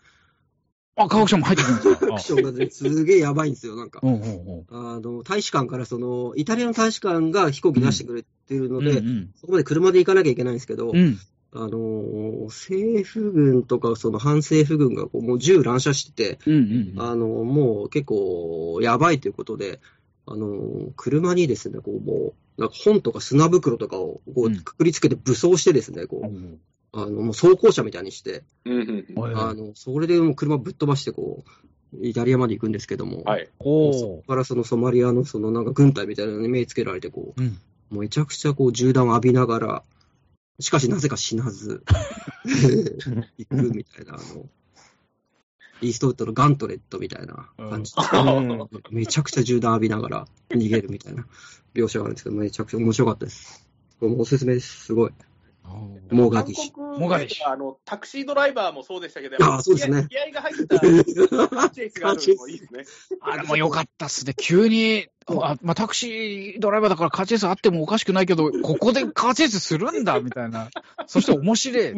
あ、科学者も入ってくるんですか？アクションがね、すげえやばいんですよ、なんか。うんうんうん。あの、大使館からその、イタリアの大使館が飛行機出してくれてるので、うんそこまで車で行かなきゃいけないんですけど、うん。うん。あのー政府軍とか、その反政府軍がこうもう銃乱射してて、うんうんうん。あの、もう結構やばいということで、あのー車にですね、こうもう、なんか本とか砂袋とかをこううんくくりつけて武装してですね、こう、うんあの、もう装甲車みたいにして、うんうんはいあの、それでもう車ぶっ飛ばして、こう、イタリアまで行くんですけども、はい。おおそこ。からそのソマリアのそのなんか軍隊みたいなのに目つけられて、こう、うん。もうめちゃくちゃこう銃弾を浴びながら、しかしなぜか死なず、行くみたいな、あの、イーストウッドのガントレットみたいな感じで、うんめちゃくちゃ銃弾浴びながら逃げるみたいな描写があるんですけど、めちゃくちゃ面白かったです。これもおすすめです。すごい。モーガディッシュ。モガディッシュあの、タクシードライバーもそうでしたけど、あそうですね気合いが入ったカーチェイスがあるのもいいですね。あれも良かったっすね。急に、あまあ、タクシードライバーだからカーチェイスあってもおかしくないけど、ここでカーチェイスするんだ、みたいな。そして面白い映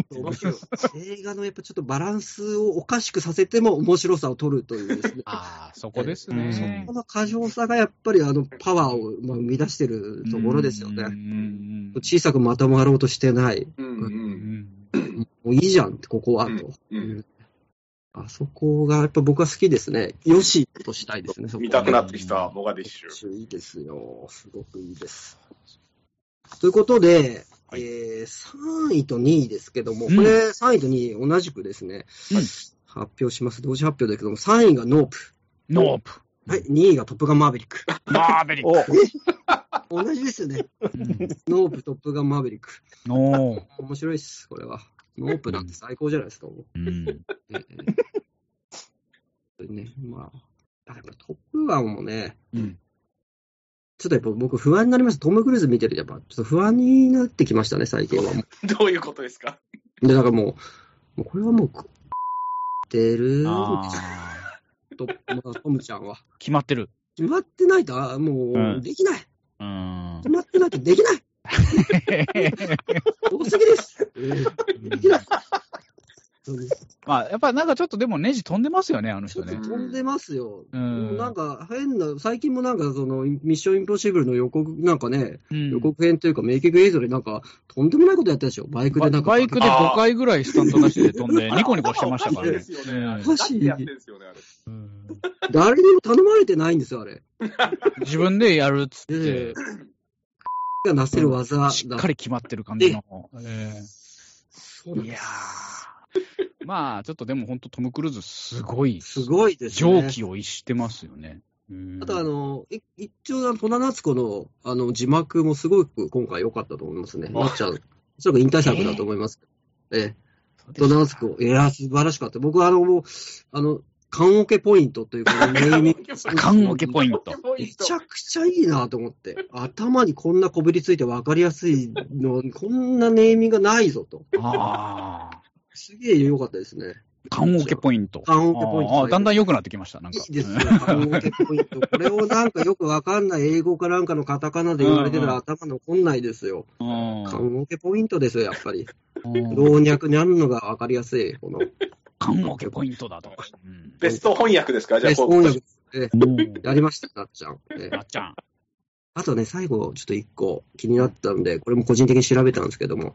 画のやっぱちょっとバランスをおかしくさせても面白さを取るというですね。ああ、そこですうんねこ。の過剰さがやっぱりあのパワーをまあ生み出してるところですよね。ん小さくまとまろうとしてない。うんう。うんんもういいじゃんって、ここは、と。うんうんあそこがやっぱ僕は好きですね。よしとしたいですね。見たくなってきた、モガディッシュ。いいですよ。すごくいいです。ということで、はいえー、3位と2位ですけども、うんこれ3位と2位同じくですね、うん発表します。同時発表だけども、3位がノープ。ノープ。はい、2位がトップガンマーヴェリック。マーベリック。同じですよね。うんノープ、トップガンマーヴェリック。面白いです、これは。ノープなんて最高じゃないですか。もううんええ ね、まあ、やっぱトップガンもね、うんちょっとやっぱ僕不安になりました。トム・クルーズ見てるとやっぱちょっと不安になってきましたね、最近は。もどういうことですか？うで、だからもう、もうこれはもう、くってるあと、まあ、トムちゃんは。決まってる。決まってないと、あもうできない。うーん決。まってないとできない。多すぎです。まあ、やっぱなんかちょっとでもネジ飛んでますよね、あの人ね。飛んでますよ。うんなんか変な、最近もなんかその、ミッションインポッシブルの予告、なんかね、うん予告編というか、名曲映像でなんか、とんでもないことやったでしょ。バイクでなんか。バイクで5回ぐらいスタント出して飛んで、ニコニコしてましたからねおかしい誰にも頼まれてないんですよ、あれ。自分でやるっつっえてえ、がなせる技だ。しっかり決まってる感じの。えそうなんですえいやーまあ、ちょっとでも本当トム・クルーズすごい、すごいですね。蒸気を逸してますよね。うんあとあの、い一応、戸田夏子のあの字幕もすごく今回良かったと思いますね。あなっちゃう。おそらく引退作だと思います。ええ、戸田夏子。いや、素晴らしかった。僕はあの、もう、あの、缶オケポイントというか、ネーミング缶オケポイント。めちゃくちゃいいなと思って。頭にこんなこびりついて分かりやすいの、こんなネーミングがないぞと。ああ。すげえ良かったですね。缶オケポイント。缶オケポイントああだんだん良くなってきました。なんか。いいですよ、うん缶オケポイント。これをなんかよくわかんない英語かなんかのカタカナで言われてたら頭残んないですよ。うん缶オケポイントですよ、やっぱり。うん老若にあるのがわかりやすい、この。缶オケポイントだと。うんベスト翻訳ですか？じゃあ、こう音楽うんやりました、なっちゃん。ええなっちゃん。あとね、最後、ちょっと一個気になったんで、これも個人的に調べたんですけども、は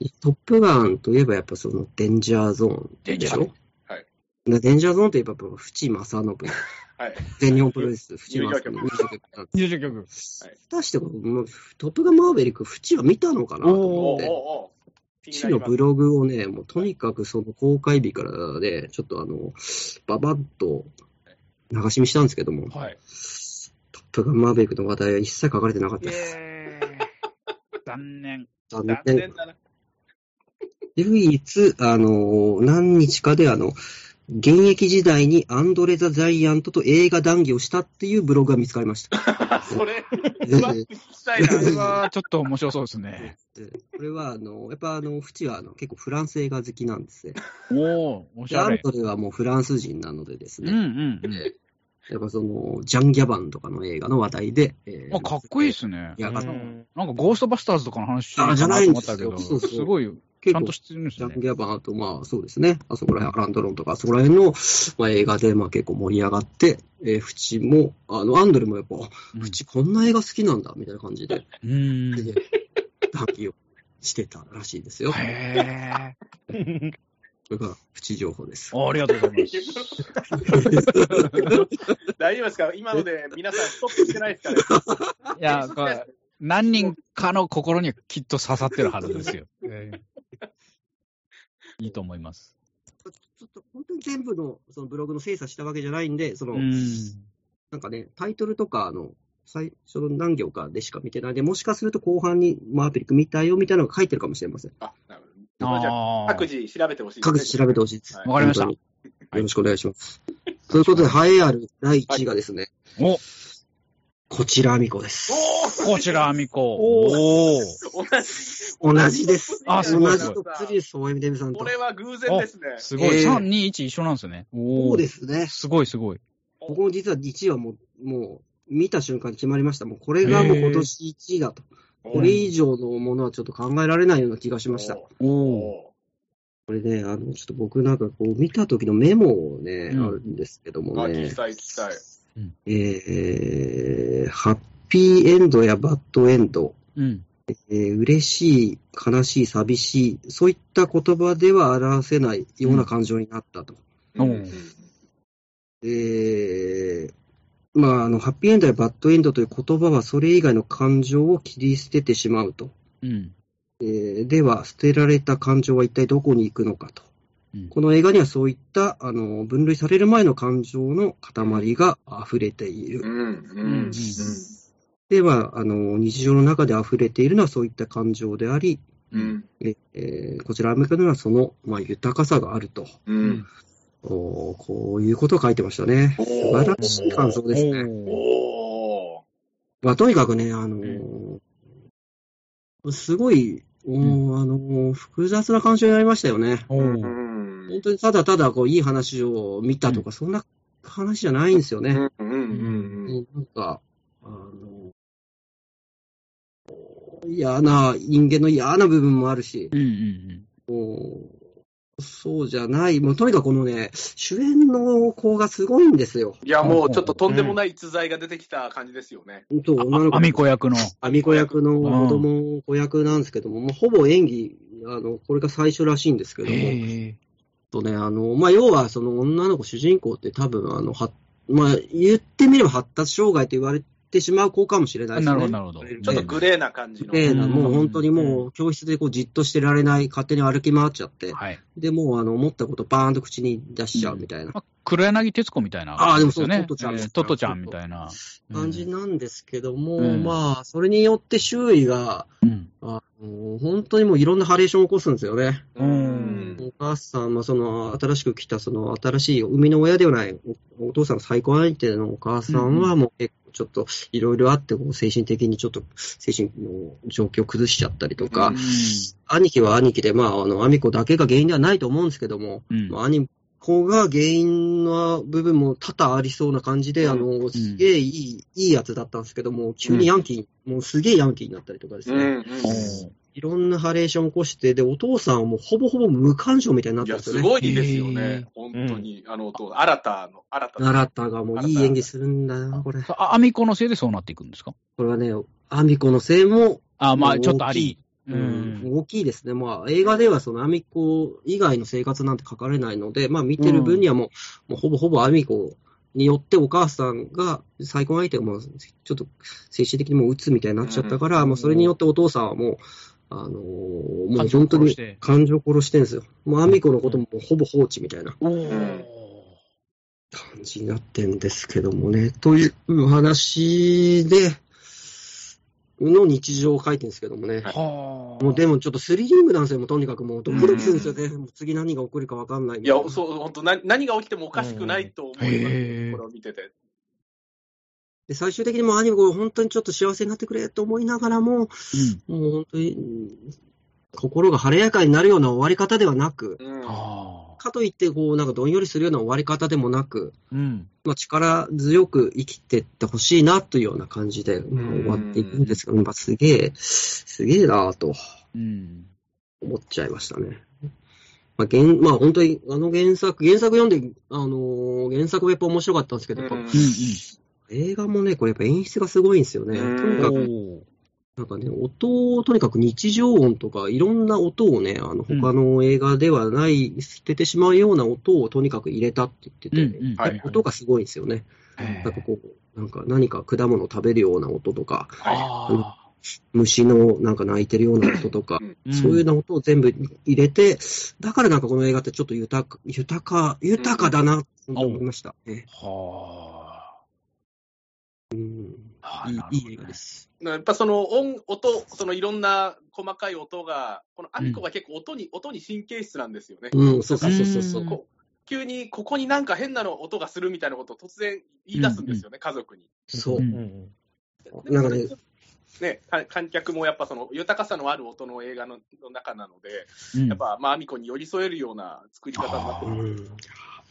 い。トップガンといえばやっぱそのデンジャーゾーンデンジャーゾーンでしょはいでデンジャーゾーンといえば、淵正信、はい。全日本プロレス、淵正信。入入場曲なんです入場曲。果たしてトップガンマーベリック、淵は見たのかなと思っておうおう。おう気に父なりますのブログをね、もうとにかくその公開日からで、ちょっとあの、ばばっと流し見したんですけども、はい。トップガンマーベリックの話題は一切書かれてなかったです。えー残念。残。念だな。唯一、あの、何日かであの、現役時代にアンドレ・ザ・ジャイアントと映画談義をしたっていうブログが見つかりました。それ、ぜひ詳しく聞きたいな。これはちょっと面白そうですね。でこれは、あの、やっぱあの、淵はあの結構フランス映画好きなんですね。おおおしでアンゃれ。ドレはもうフランス人なのでですうんうね、んうん。やっぱその、ジャン・ギャバンとかの映画の話題で、えーあ、かっこいいっすね。いやうんなんかゴーストバスターズとかの話あじゃないんですけど、そうそうすごい、ち結構ゃんと知ってるんですねジャン。ギャバンと、まあそうですね、あそこら辺、アランドロンとか、あそこら辺の、まあ、映画でまあ結構盛り上がって、えー、フチも、あの、アンドレもやっぱ、うんフチこんな映画好きなんだ、みたいな感じで、うん。で談義をしてたらしいですよ。へえ。これがプチ情報です。ありがとうございます。大丈夫ですか？今ので皆さんストップしてないですかね？いや、これ、何人かの心にはきっと刺さってるはずですよ。いいと思います。ちょっと本当に全部のそのブログの精査したわけじゃないんで、その、うん。なんかね、タイトルとか、あの、最初の何行かでしか見てないんで、もしかすると後半にマーペリック見たよみたいなのが書いてるかもしれません。あ、なるほど。じゃあ、あ各自調べてほしいね。各自調べてほしいです。はいわかりましたよろしくお願いします。ということで、栄えある第1位がですね、おこちらあみこです。おこちら、みこ。おおお。同じ。同じです。あすごい同じとっつりです、大山デミさんと。これは偶然ですね。すごい。えー3、2、1一緒なんですね。おそうお。ですね。すごい、すごい。僕も実は1位はもう、もう、見た瞬間に決まりました。もうこれがもう今年1位だと。これ以上のものはちょっと考えられないような気がしました。おお。おこれね、あの、ちょっと僕なんかこう、見た時のメモをね、うんあるんですけどーもねあ聞き、たい、聞きたい。えー、ハッピーエンドやバッドエンド、うん。えー嬉しい、悲しい、寂しい、そういった言葉では表せないような感情になったと。うんうんえーまあ、あの、ハッピーエンドやバッドエンドという言葉はそれ以外の感情を切り捨ててしまうと。うん。えーでは、捨てられた感情は一体どこに行くのかと。うんこの映画にはそういった、あの、分類される前の感情の塊が溢れている。うん。うん。では、あの、日常の中で溢れているのはそういった感情であり、うん。ええーこちらアメリカではその、まあ、豊かさがあると。うん。おーこういうことを書いてましたね。素晴らしい感想ですね。まあ、とにかくね、あのーすごい、おーあのー複雑な感情になりましたよね。本当にただただこういい話を見たとか、そんな話じゃないんですよね。うんうんうんなんか、嫌な、人間の嫌な部分もあるし、うんうんもうそうじゃない、もうとにかくこのね、主演の子がすごいんですよ。いや、もうちょっととんでもない逸材が出てきた感じですよね。うん。女の子あアミコ役の。アミコ役の子供子役なんですけども、もうほぼ演技、あの、これが最初らしいんですけども、へとね、あの、まあ、要はその女の子主人公って多分、あの、は、まあ、言ってみれば発達障害と言われてしまう子かもしれないですね。なるほど、なるほど。ちょっとグレーな感じの。で、うんもう本当にもう教室でこうじっとしてられない、勝手に歩き回っちゃって、はい。で、もうあの、思ったことバーンと口に出しちゃうみたいなまあ、黒柳徹子みたいな、あーでもそうね。トトちゃんえートトちゃんみたいな。感じなんですけども、うんまあ、それによって周囲が、うん。あの本当にもういろんなハレーションを起こすんですよね。ううんお母さん、まあ、その、新しく来た、その、新しい生みの親ではないお、お父さんの再婚相手のお母さんは、もう結構ちょっと、いろいろあって、こう精神的にちょっと、精神の状況を崩しちゃったりとか、うん。兄貴は兄貴で、まあ、あの、アミコだけが原因ではないと思うんですけども、うん。まあ、兄子が原因の部分も多々ありそうな感じで、うん。あの、すげえいい、いいやつだったんですけども、急にヤンキー、もうすげえヤンキーになったりとかですね、うんうんおーいろんなハレーションを起こして、で、お父さんはもうほぼほぼ無感情みたいになってるんですよね。すごいですよへねー。本当に。あの、と新たの、新たの。新たがもういい演技するんだな、これ。こあアミコのせいでそうなっていくんですか？れはね、アミコのせいも、あまあ、ちょっとあり。ううんん、大きいですね。まあ、映画ではそのアミコ以外の生活なんて書かれないので、まあ見てる分にはもう、もうほぼほぼアミコによってお母さんが、再婚相手がもうちょっと精神的にもう鬱みたいになっちゃったから、うんもうそれによってお父さんはもう、あのーもう本当に感情を殺してるんですよ。もうアミコのこともほぼ放置みたいな感じになってるんですけどもね。という話で、の日常を書いてるんですけどもね。はもうでもちょっとスリリングなんですよ、もうとにかくもうドキドキするんですよね。もう次何が起こるか分かんない。みいいなそう、本当な何が起きてもおかしくないと思います、これを見てて。で最終的にもうアニメが本当にちょっと幸せになってくれと思いながらも、うん。もう本当に、うん心が晴れやかになるような終わり方ではなく、うんはあ。かといって、こう、なんかどんよりするような終わり方でもなく、うん。まあ、力強く生きていってほしいなというような感じで、まあ終わっていくんですけど、まあ、すげえ、すげえなとうん。思っちゃいましたね。まあ、原まあ、本当に、あの原作、原作読んで、あのー原作もやっぱ面白かったんですけど、やっぱうんうん。映画もね、これやっぱ演出がすごいんですよね。うんうん。とにかく、なんかね、音を、とにかく日常音とか、いろんな音をね、あの、他の映画ではない、捨ててしまうような音をとにかく入れたって言ってて、うんうんはい音がすごいんですよね。なんかこう、なんか何か果物を食べるような音とか、あ虫のなんか鳴いてるような音とか、ーそういうような音を全部入れて、だからなんかこの映画ってちょっと豊か、豊か、豊かだな、本当に思いましたね。はうんあ。いいいい映画です。やっぱその音、音、そのいろんな細かい音が、このアミコが結構音に、音に神経質なんですよね。うん、そうそうそうそうそう急にここになんか変なの音がするみたいなことを突然言い出すんですよね、家族に。そうう。んでなんかねね、か観客もやっぱその豊かさのある音の映画のの中なので、うんやっぱ、まあ、アミコに寄り添えるような作り方になってる。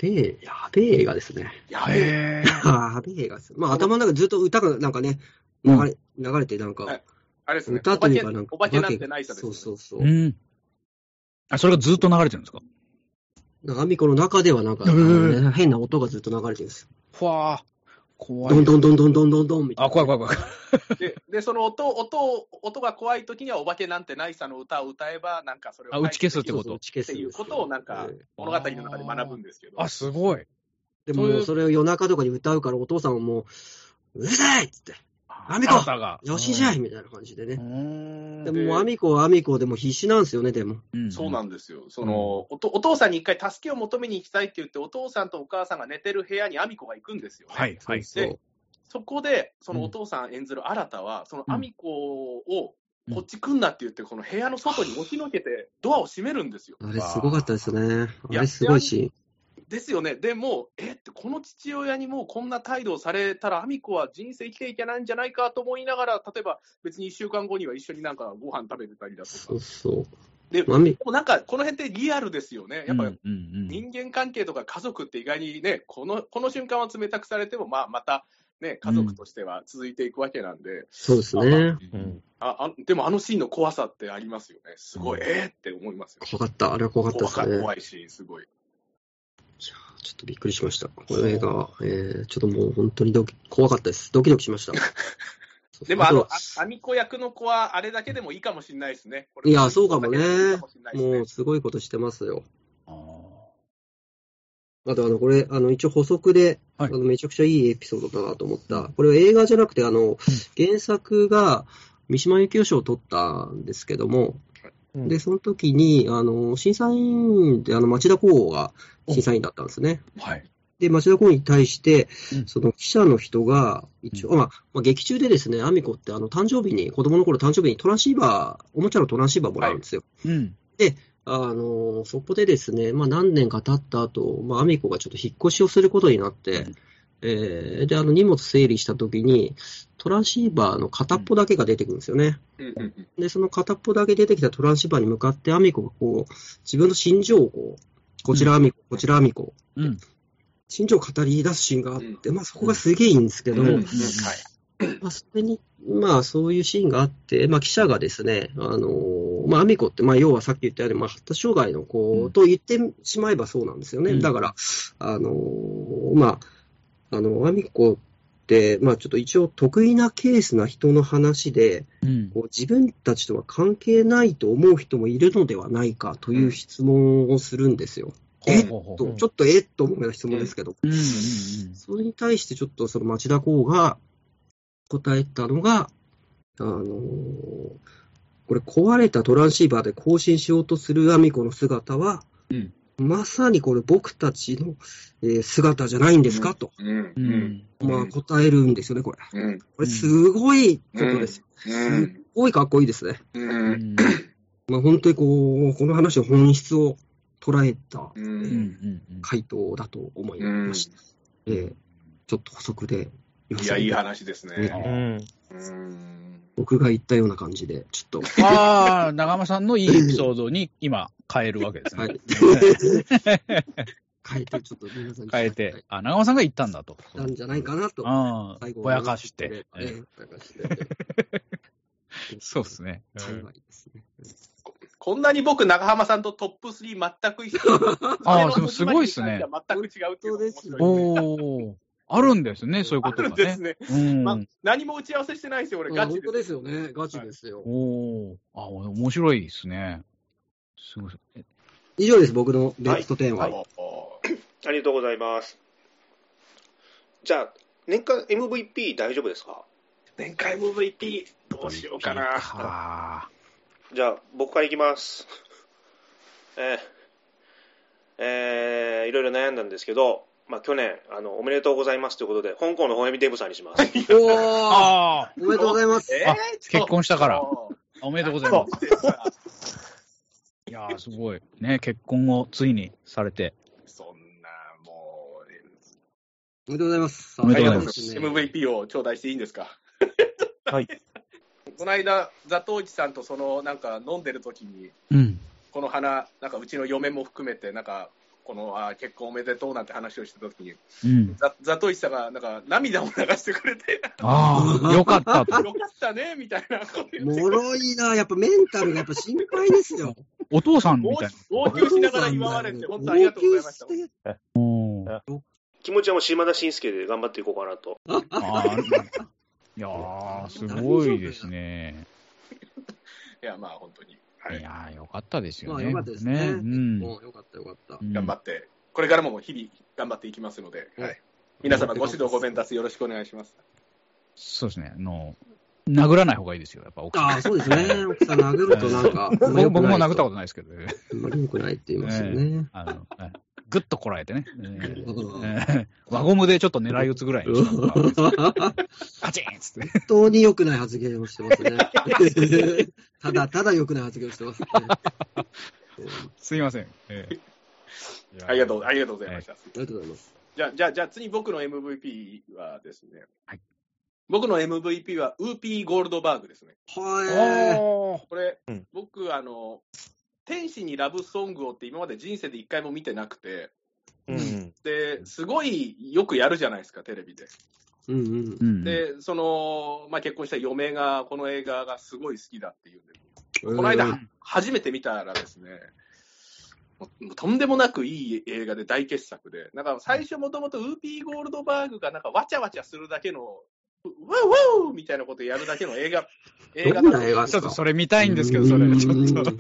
べえ、やべえ映画ですね。やべえ。やべえ映画です。まあ頭の中でずっと歌がなんかね、流れ、流れてなんか、はいあれですね、歌というかなんか、お化けなんてないさですよね。そうそうそう。うん。あ、それがずっと流れてるんですか？なんかアミコの中ではなんか、変な音がずっと流れてるんですよ。ふわー。怖い。どんどんどんどんどんどんどんみたいあ、な。怖い怖い怖い。でで、その音、音、音が怖い時には、お化けなんてないさの歌を歌えば、なんかそれをあ打ち消すってこと？打ち消すっていうことをなんかええ物語の中で学ぶんですけど。あ、すごい。でもそれを夜中とかに歌うからお父さんはもう、うるさいっつって、アミコ。よしじゃいみたいな感じでね。うんでもアミコはアミコでも必死なんですよね、でも。うんそうなんですよ。その、お父さんに一回助けを求めに行きたいって言って、お父さんとお母さんが寝てる部屋にアミコが行くんですよね。はい、はい。そうでそこで、そのお父さん演ずる新は、そのアミコを、こっち来んなって言って、この部屋の外に押しのけて、ドアを閉めるんですよ。あれすごかったですね。あいやれすごいし。ですよね。でも、えって、この父親にもうこんな態度をされたら、アミコは人生生きていけないんじゃないかと思いながら、例えば別に1週間後には一緒になんかご飯食べてたりだとかそう。そう。でまあみもうなんか、この辺ってリアルですよね。やっぱ、うんうんうん人間関係とか家族って意外にね、このこの瞬間は冷たくされても、まあ、また、ね、家族としては続いていくわけなんで、そうですね。うん。ああでもあのシーンの怖さってありますよね。すごい、うんえーって思いますよ。怖かった。あれは怖かったです怖ね。怖いシーン、すごい。ちょっとびっくりしました。この映画は、えー、ちょっともう本当にドキ怖かったです。ドキドキしました。でも、あのと、あアミコ役の子は、あれだけでもいいかもしれないですね。これいやそうかもねもうすごいことしてますよ。あと、あの、これ、あの、一応補足で、はいあのめちゃくちゃいいエピソードだなと思った。これは映画じゃなくて、あの、原作が三島由紀夫賞を取ったんですけども、うんで、その時に、あの、審査員で、あの、町田光が審査員だったんですね。はい。で、町田光に対してうん、その記者の人が、一応、うんまあ、まあ、劇中でですね、アミコって、あの、誕生日に、子供の頃誕生日にトランシーバー、おもちゃのトランシーバーもらうんですよ。うん。あの、そこでですね、まあ何年か経った後、まあアミコがちょっと引っ越しをすることになって、うんえーで、あの荷物整理した時に、トランシーバーの片っぽだけが出てくるんですよね。で、その片っぽだけ出てきたトランシーバーに向かってアミコがこう、自分の心情をこう、こちらアミコ、こちらアミコ、うん。心情を語り出すシーンがあって、うん。まあそこがすげえいいんですけど、まあ、それに、まあ、そういうシーンがあって、まあ、記者がですね、あのーまあ、アミコって、まあ、要はさっき言ったように、まあ、発達障害の子うん。と言ってしまえばそうなんですよね。うん。だから、あのーまあ、あの、アミコって、まあ、ちょっと一応得意なケースな人の話で、うん。こう自分たちとは関係ないと思う人もいるのではないかという質問をするんですよ。えっと、ちょっとえっと思うような質問ですけど、うんうんうん。それに対してちょっとその町田光が答えたのが、あのーこれ壊れたトランシーバーで更新しようとするアミコの姿は、うんまさにこれ僕たちの、えー姿じゃないんですか、と、うん。ううん。ん。まあ答えるんですよね、これ。うん。これすごいことですよ。うすっんごいかっこいいですね。まあ本当にこう、この話の本質を捉えたううん。んうん回答だと思いました。えーちょっと補足でいや、いい話ですうね。うん。うん僕が言ったような感じで、ちょっと。ああ、長山さんのいいエピソードに今変えるわけですね。はい。変えて、ちょっと皆さんに変えて。あ、長山さんが言ったんだと。なんじゃないかなと。ああ最、後ぼやかして。ねええぼやかして。そうですね。幸いですね。こんなに僕、長浜さんとトップ3全く一緒。あーでもすごいっすね 全く違うっていうのが面白いですねおお、あるんですね、そういうこあとがね。るんですね。うん。まあ、何も打ち合わせしてないですよ、俺、ガチで本当。ですよね。ガチですよ。おお、あ、面白いですね。すごい。え以上です、僕のベスト10は。はいありがとうございます。じゃあ、年間 MVP 大丈夫ですか？年間 MVP、どうしようかな。かじゃあ、僕からいきます。えーえーいろいろ悩んだんですけど、まあ、去年あの、おめでとうございますということで、香港のホエミデブさんにします。おーああ、おめでとうございます。えあ結婚したからおめでとうございます。いやー、すごい。ね、結婚をついにされて。そんな、もう、おめでとうございます。おめでとうございます MVP を頂戴していいんですか？はい。この間、ザトウイチさんとその、なんか飲んでる時に、うん。この花、なんかうちの嫁も含めて、なんか、このあー結婚おめでとうなんて話をしてた時に、うん。ザザトウイチさんがなんか涙を流してくれて、ああ、よかったと。よかったねみたいなもろいな、やっぱメンタルがやっぱ心配ですよ。お父さんみ号たいな。号泣しながら祝われて、本当ありがとうございました気持ちはもう島田紳介で頑張っていこうかなと。あーいやー、すごいですね。いや、まあ本当に、はいい、やー、よかったですよまあね。よかったですね。うん。もうよかったよかった。うん頑張って、これからも日々頑張っていきますので、うんはい、皆様ご指導ご鞭達よろしくお願いします。そうですね。あの、殴らない方がいいですよ、やっぱ奥さん。ああ、そうですね。奥さん殴るとなんか、僕僕も殴ったことないですけどね。あんまり良くないって言いますよね。あの、はいぐっとこらえてね。え輪ゴムでちょっと狙い撃つぐらいにした方が本カチンっつって。当に良くない発言をしてますね。ただただ良くない発言をしてますね。すいません。ありがとう、ありがとうございました。ありがとうございます。じゃあ、じゃあ、じゃあ次僕の MVP はですね、はい僕の MVP はウーピー・ゴールドバーグですね。はこれ、うん僕、あの、天使にラブソングをって今まで人生で一回も見てなくて、うん。で、すごいよくやるじゃないですか、テレビで。うんうんう。ん。で、その、まあ、結婚した嫁がこの映画がすごい好きだっていうんで、ここの間、初めて見たらですね、とんでもなくいい映画で大傑作で、なんか最初もともとウーピーゴールドバーグがなんかわちゃわちゃするだけの、ウウウウみたいなことやるだけの映画、映画どんな映画ちょっとそれ見たいんですけど、それ。ちょっと。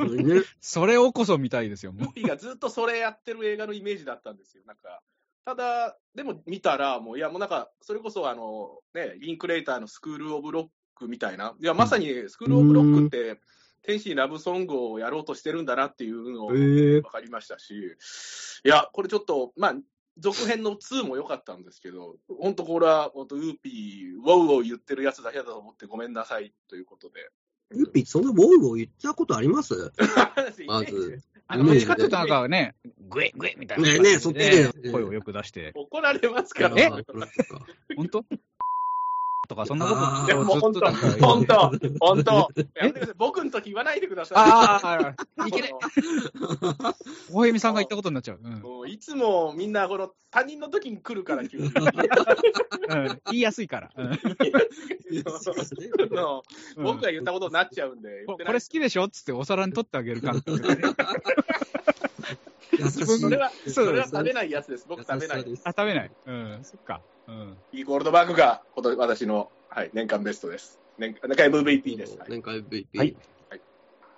それをこそ見たいですよ、ウもーピーがずっとそれやってる映画のイメージだったんですよ。なんか、ただ、でも見たら、もう、いや、もうなんか、それこそあの、ね、リンクレーターのスクール・オブ・ロックみたいな、いや、まさにスクール・オブ・ロックって、天使にラブソングをやろうとしてるんだなっていうのを分かりましたし、いや、これちょっと、まあ、続編の2も良かったんですけど、本当これは、本当ウーピー、ウォウウォウ言ってるやつだけだと思ってごめんなさいということで。ユッピー、そんなウォウウォウ言ったことあります？まず。あう。どっちかっていうとなんかね、グエグエみたいな。ねねそっちで声をよく出して。怒られますから、えあー 本当？とか、そんなことあーいやもう本当、ずっとなんか本当、本当。やめてください。僕の時言わないでください。ああ、いけねこ 大泉さんが言ったことになっちゃう。うんのもういつもみんなこの他人の時に来るから急に。うん言いやすいから。うんのうん僕が言ったことになっちゃうんで。ここれ好きでしょ？っつってお皿に取ってあげる感覚でね。優しい。それは、それは食べないやつです。僕食べないあ、食べない。うん、そっか。うん。いいゴールドバーグがこと私の、はい、年間ベストです。年年間 MVP です。はい年間 MVP。はい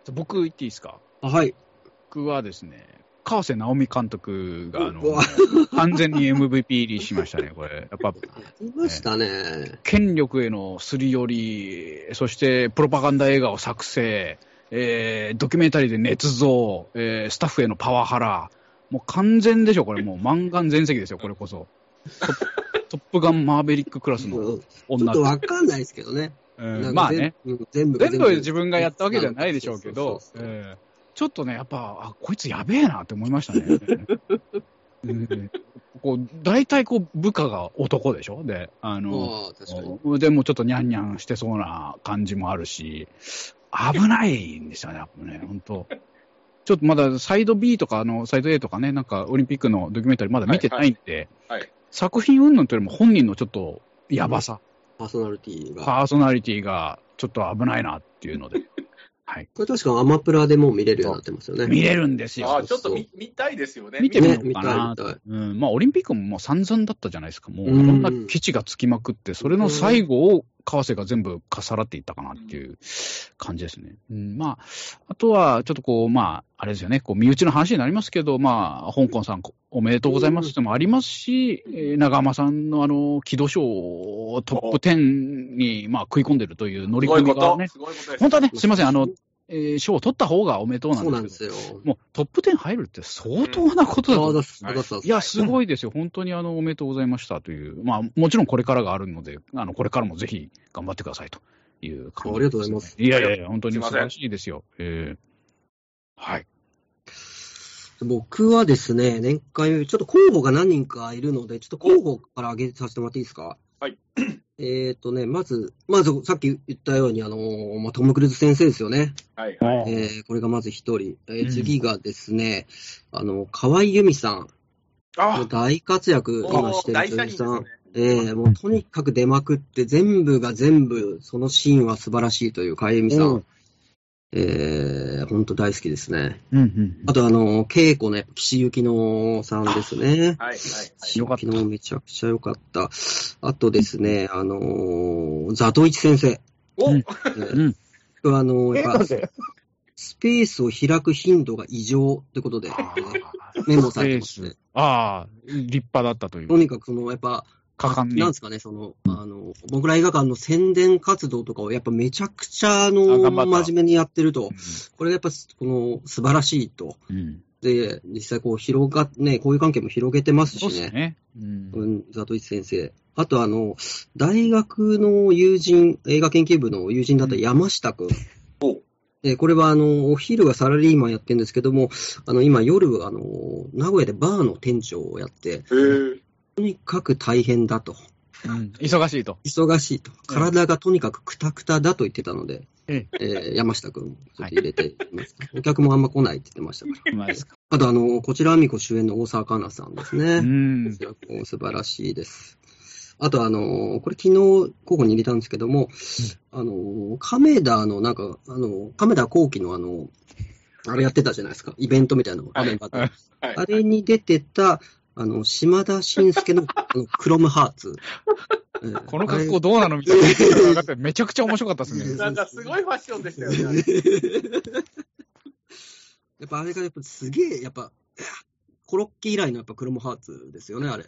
じゃあ僕言っていいですか？あはい。僕はですね、川瀬直美監督が、あの完全に MVP 入りしましたね、これ。やっぱ、いましたね。権力へのすり寄り、そしてプロパガンダ映画を作成、えードキュメンタリーで捏造、えースタッフへのパワハラ、もう完全でしょ、これ、もう満願全席ですよ、これこそ。トップガンマーベリッククラスのうん。ちょっ女とわかんないですけどね。うん。まあね、全部。全部自分がやったわけじゃないでしょうけど、ちょっとね、やっぱ、あこいつやべえなって思いましたね。うん。こう大体こう部下が男でしょ？で、あの。でもちょっとニャンニャンしてそうな感じもあるし、危ないんですよね、やっぱね、本当。ちょっとまだサイド B とかあのサイド A とかね、なんかオリンピックのドキュメンタリーまだ見てないんで、はいはい作品云々というよりも本人のちょっとやばさ、パーソナリティが。パーソナリティがちょっと危ないなっていうので、はい。これ確かアマプラでもう見れるようになってますよね。見れるんですよ。あーちょっと見見たいですよね。見てみよねうかな見たい見たいうん。まあ、オリンピックももう散々だったじゃないですか。もう、いうんろんな基地がつきまくって、それの最後を為替が全部かさらっていったかなっていう感じですね。うん、まあ、あとは、ちょっとこう、まあ、あれですよね、こう、身内の話になりますけど、まあ、香港さん、おめでとうございますってのもありますし、えー長浜さんのあの、軌道賞をトップ10に、まあ、食い込んでるという乗り。込みがね。本当はね、すいません、あの、えー賞を取った方がおめでとうそうなでけどなんんですよ。もうトップ10入るって相当なことだと思うああ、だす、だす、だすいや、すごいですよ。本当にあの、おめでとうございましたという。まあ、もちろんこれからがあるので、あの、これからもぜひ頑張ってくださいという感じ、ありがとうございます。いやいやいや、本当に素晴らしいですよ。えーはい。僕はですね、年間、ちょっと候補が何人かいるので、ちょっと候補から挙げさせてもらっていいですか？はい。えっとね、まず、まず、さっき言ったように、あのーまあ、トム・クルーズ先生ですよね。はいはい。えーこれがまず一人。えーうん次がですね、あの、河合由美さん。もあう大活躍、今してる大女優さんね。。えーもうとにかく出まくって、全部が全部、そのシーンは素晴らしいという河合由美さうんん。えー、本当大好きですね。うんうん。あと、あの、稽古のやっぱ岸由紀乃さんですね。はいはい岸よかった由紀乃めちゃくちゃ良かった。あとですね、あのー、ザトイチ先生。おうんえーあの、やっぱ、スペースを開く頻度が異常ってことで、えーメモされてますね。ああ、立派だったという。とにかくその、やっぱ、果敢になんですかね、その、あの、僕ら映画館の宣伝活動とかをやっぱめちゃくちゃ、あの、真面目にやってると、これがやっぱ、この、素晴らしいと。うん。うんで、実際こう広がっ、ね、こういう関係も広げてますそうしね。ですね。うんうん、ザトイチ先生。あとあの、大学の友人、映画研究部の友人だった山下くん。おで、これはあの、お昼はサラリーマンやってるんですけども、あの、今夜、あの、名古屋でバーの店長をやって、とにかく大変だと。うん忙しいと。忙しいと。体がとにかくクタクタだと言ってたので、ええー山下くん、ちょっと入れています、お客もあんま来ないって言ってましたから。あと、あの、こちらあみこ主演の大沢香菜さんですうね。んこち。らも素晴らしいです。あと、あの、これ昨日候補に入れたんですけども、あの、亀田の、なんか、あの、亀田光輝のあの、あれやってたじゃないですか。イベントみたいなの。アベンバではいあれに出てた、あの、島田紳介の あのクロムハーツ。えー この格好どうなのみたいな分かって、めちゃくちゃ面白かったですね。なんかすごいファッションでしたよねあれ。やっぱあれがやっぱすげえ、やっぱ、コロッケ以来のやっぱクロムハーツですよね、あれ。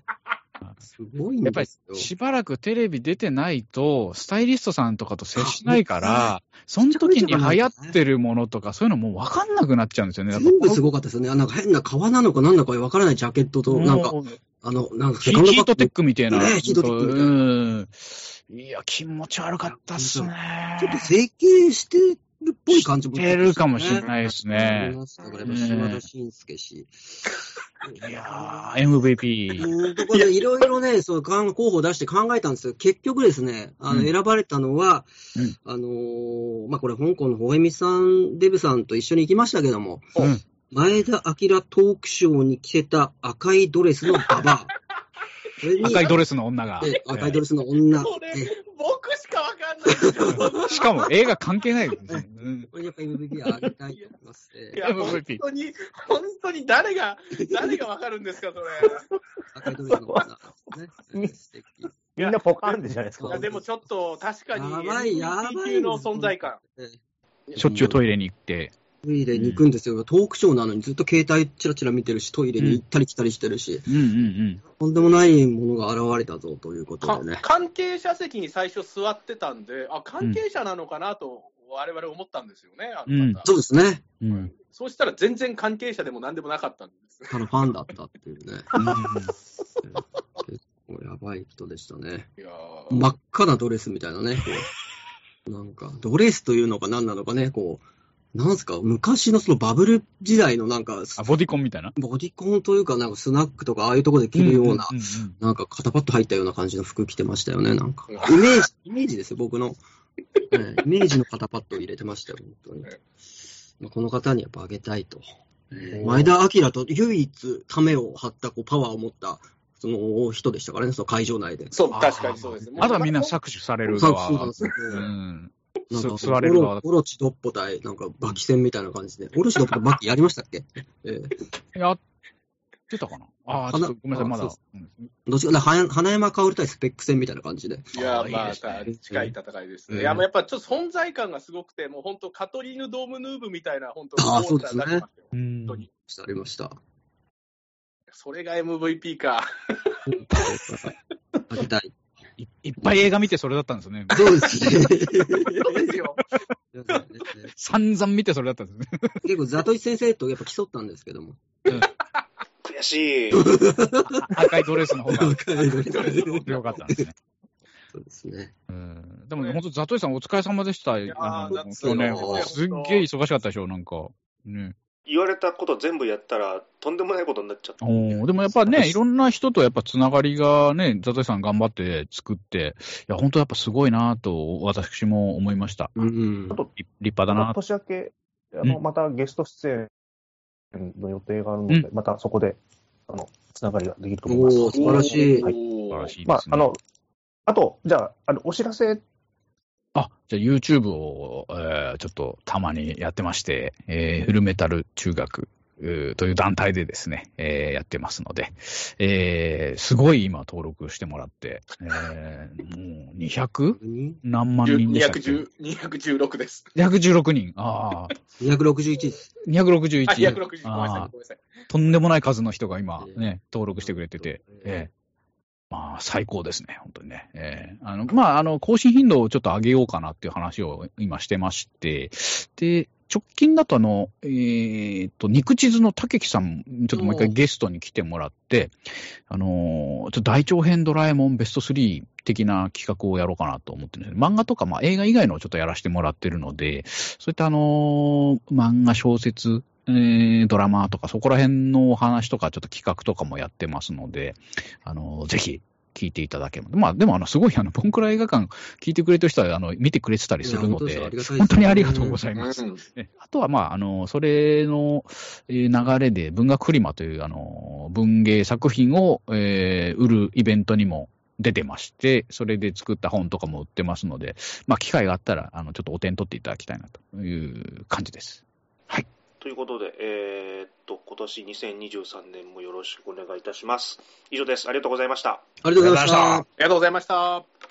すごいんやっぱり。しばらくテレビ出てないと、スタイリストさんとかと接しないから、その時に流行ってるものとか、そういうのもう分かんなくなっちゃうんですよね。全部すごかったですよね。あなんか変な革なのかなんだかわからないジャケットと、なんか、あの、なんかヒヒートテックみたいな。ねヒートテックみたいなうん。いや、気持ち悪かったっすね。ちょっと整形してるっぽい感じもしてるかもしれないですね。ますだからやっぱ島田紳介氏。いやー、MVP。いろいろね、そう、候補を出して考えたんですよ。結局ですね、あの、うん選ばれたのは、うんあのーまあ、これ、香港のほえみさん、デブさんと一緒に行きましたけども、うん前田明トークショーに着せた赤いドレスのババア。赤いドレスの女が。で赤いドレスの女。こ しかも映画関係ないですね。やっぱ MVP あげたいと思いますね。いや、本当に、本当に誰が、誰がわかるんですか、それ。赤いドレスの女。ね。え素敵。みんなポカンでじゃないですかいや。でもちょっと確かにやばい、やばい。級の存在感。しょっちゅうトイレに行って。トイレに行くんですよ。トークショーなのにずっと携帯チラチラ見てるし、トイレに行ったり来たりしてるし、うんうんとんでもないものが現れたぞということかでね。関係者席に最初座ってたんで、あ、関係者なのかなと我々思ったんですよね、あの方。そうですね。うん。うん。そうしたら全然関係者でも何でもなかったんです。ただファンだったっていうね。うん 結構やばい人でしたね。いやー真っ赤なドレスみたいなね。こうなんか、ドレスというのか何なのかね、こう、なんすか、昔のそのバブル時代のなんか、あ、ボディコンみたいな？ボディコンというか、なんかスナックとかああいうところで着るような、んんんなんか肩パッド入ったような感じの服着てましたよね、なんか。イメージ、イメージですよ、僕の。ええイメージの肩パッドを入れてましたよ、本当に。まあ、この方にやっぱあげたいと。前田明と唯一ためを張ったこうパワーを持った、その人でしたからね、その会場内で。そう、確かにそうですね。あとはみんな搾取されるそう側。そうなんですようん。なんか、す座れる側だオロチドッポ対、なんか、バキ戦みたいな感じで。オロチドッポとバキやりましたっけ？ええやってたかな？ああ、ちょっとごめんなさい、まだ。どっちか、花花山薫対スペック戦みたいな感じで。いや、まあ近い戦いですね。うんいや、もうやっぱちょっと存在感がすごくて、もう本当、カトリーヌ・ドームヌーブみたいな、本当、あーポーター出してましたようん本当に。ありました。それが MVP か。あげたい。いいっぱい映画見てそれだったんですよね。そうですね。そうですよ。散々見てそれだったんですね。結構、ザトイ先生とやっぱ競ったんですけども。悔しい。赤いドレスの方がそう良かったんですね。ですね。うんでも本当、ザトイさんお疲れ様でした。やーあの夏今日ねの、すっげえ忙しかったでしょ、なんか。ね、言われたこと全部やったら、とんでもないことになっちゃった。おーでもやっぱね、いろんな人とやっぱつながりがね、ザトイさん頑張って作って、いや、本当やっぱすごいなと、私も思いました。うんあ。と、立立派だな年明け、あの、うまたゲスト出演の予定があるので、またそこで、あの、つながりができると思います。素晴らしいはい。素晴らい。しいです、ね。まあ、あの、あと、じゃあ、あの、お知らせ、あ、じゃあ YouTube を、えーちょっとたまにやってまして、えーフルメタル中学という団体でですね、えーやってますので、えーすごい今登録してもらって、えーもう 200? 何万人でしたっけ？210 216です。216人。ああ、261です。261あ、260。ごめんなさいあー。ごめんなさい。とんでもない数の人が今ええね、登録してくれてて、ええまあ、最高ですね、本当にね。ええあの、まあ、あの、更新頻度をちょっと上げようかなっていう話を今してまして、で、直近だとあの、えーっと、肉地図の竹木さん、ちょっともう一回ゲストに来てもらって、あのーちょっと大長編ドラえもんベスト3的な企画をやろうかなと思ってるんですね。漫画とか、まあ映画以外のをちょっとやらせてもらってるので、そういったあのー漫画小説、えードラマとか、そこら辺のお話とか、ちょっと企画とかもやってますので、あのーぜひ聞いていただける。まあ、でも、あの、すごい、あの、ボンクラ映画館聞いてくれてる人は、あの、見てくれてたりするので、本当にありがとうございます。あとは、まあ、あの、それのえー流れで、文学フリマという、あの、文芸作品を、えー売るイベントにも出てまして、それで作った本とかも売ってますので、まあ、機会があったら、あの、ちょっとお手に取っていただきたいなという感じです。ということで、えーっと、今年2023年もよろしくお願いいたします。以上です。ありがとうございました。ありがとうございましたあ。りがとうございました。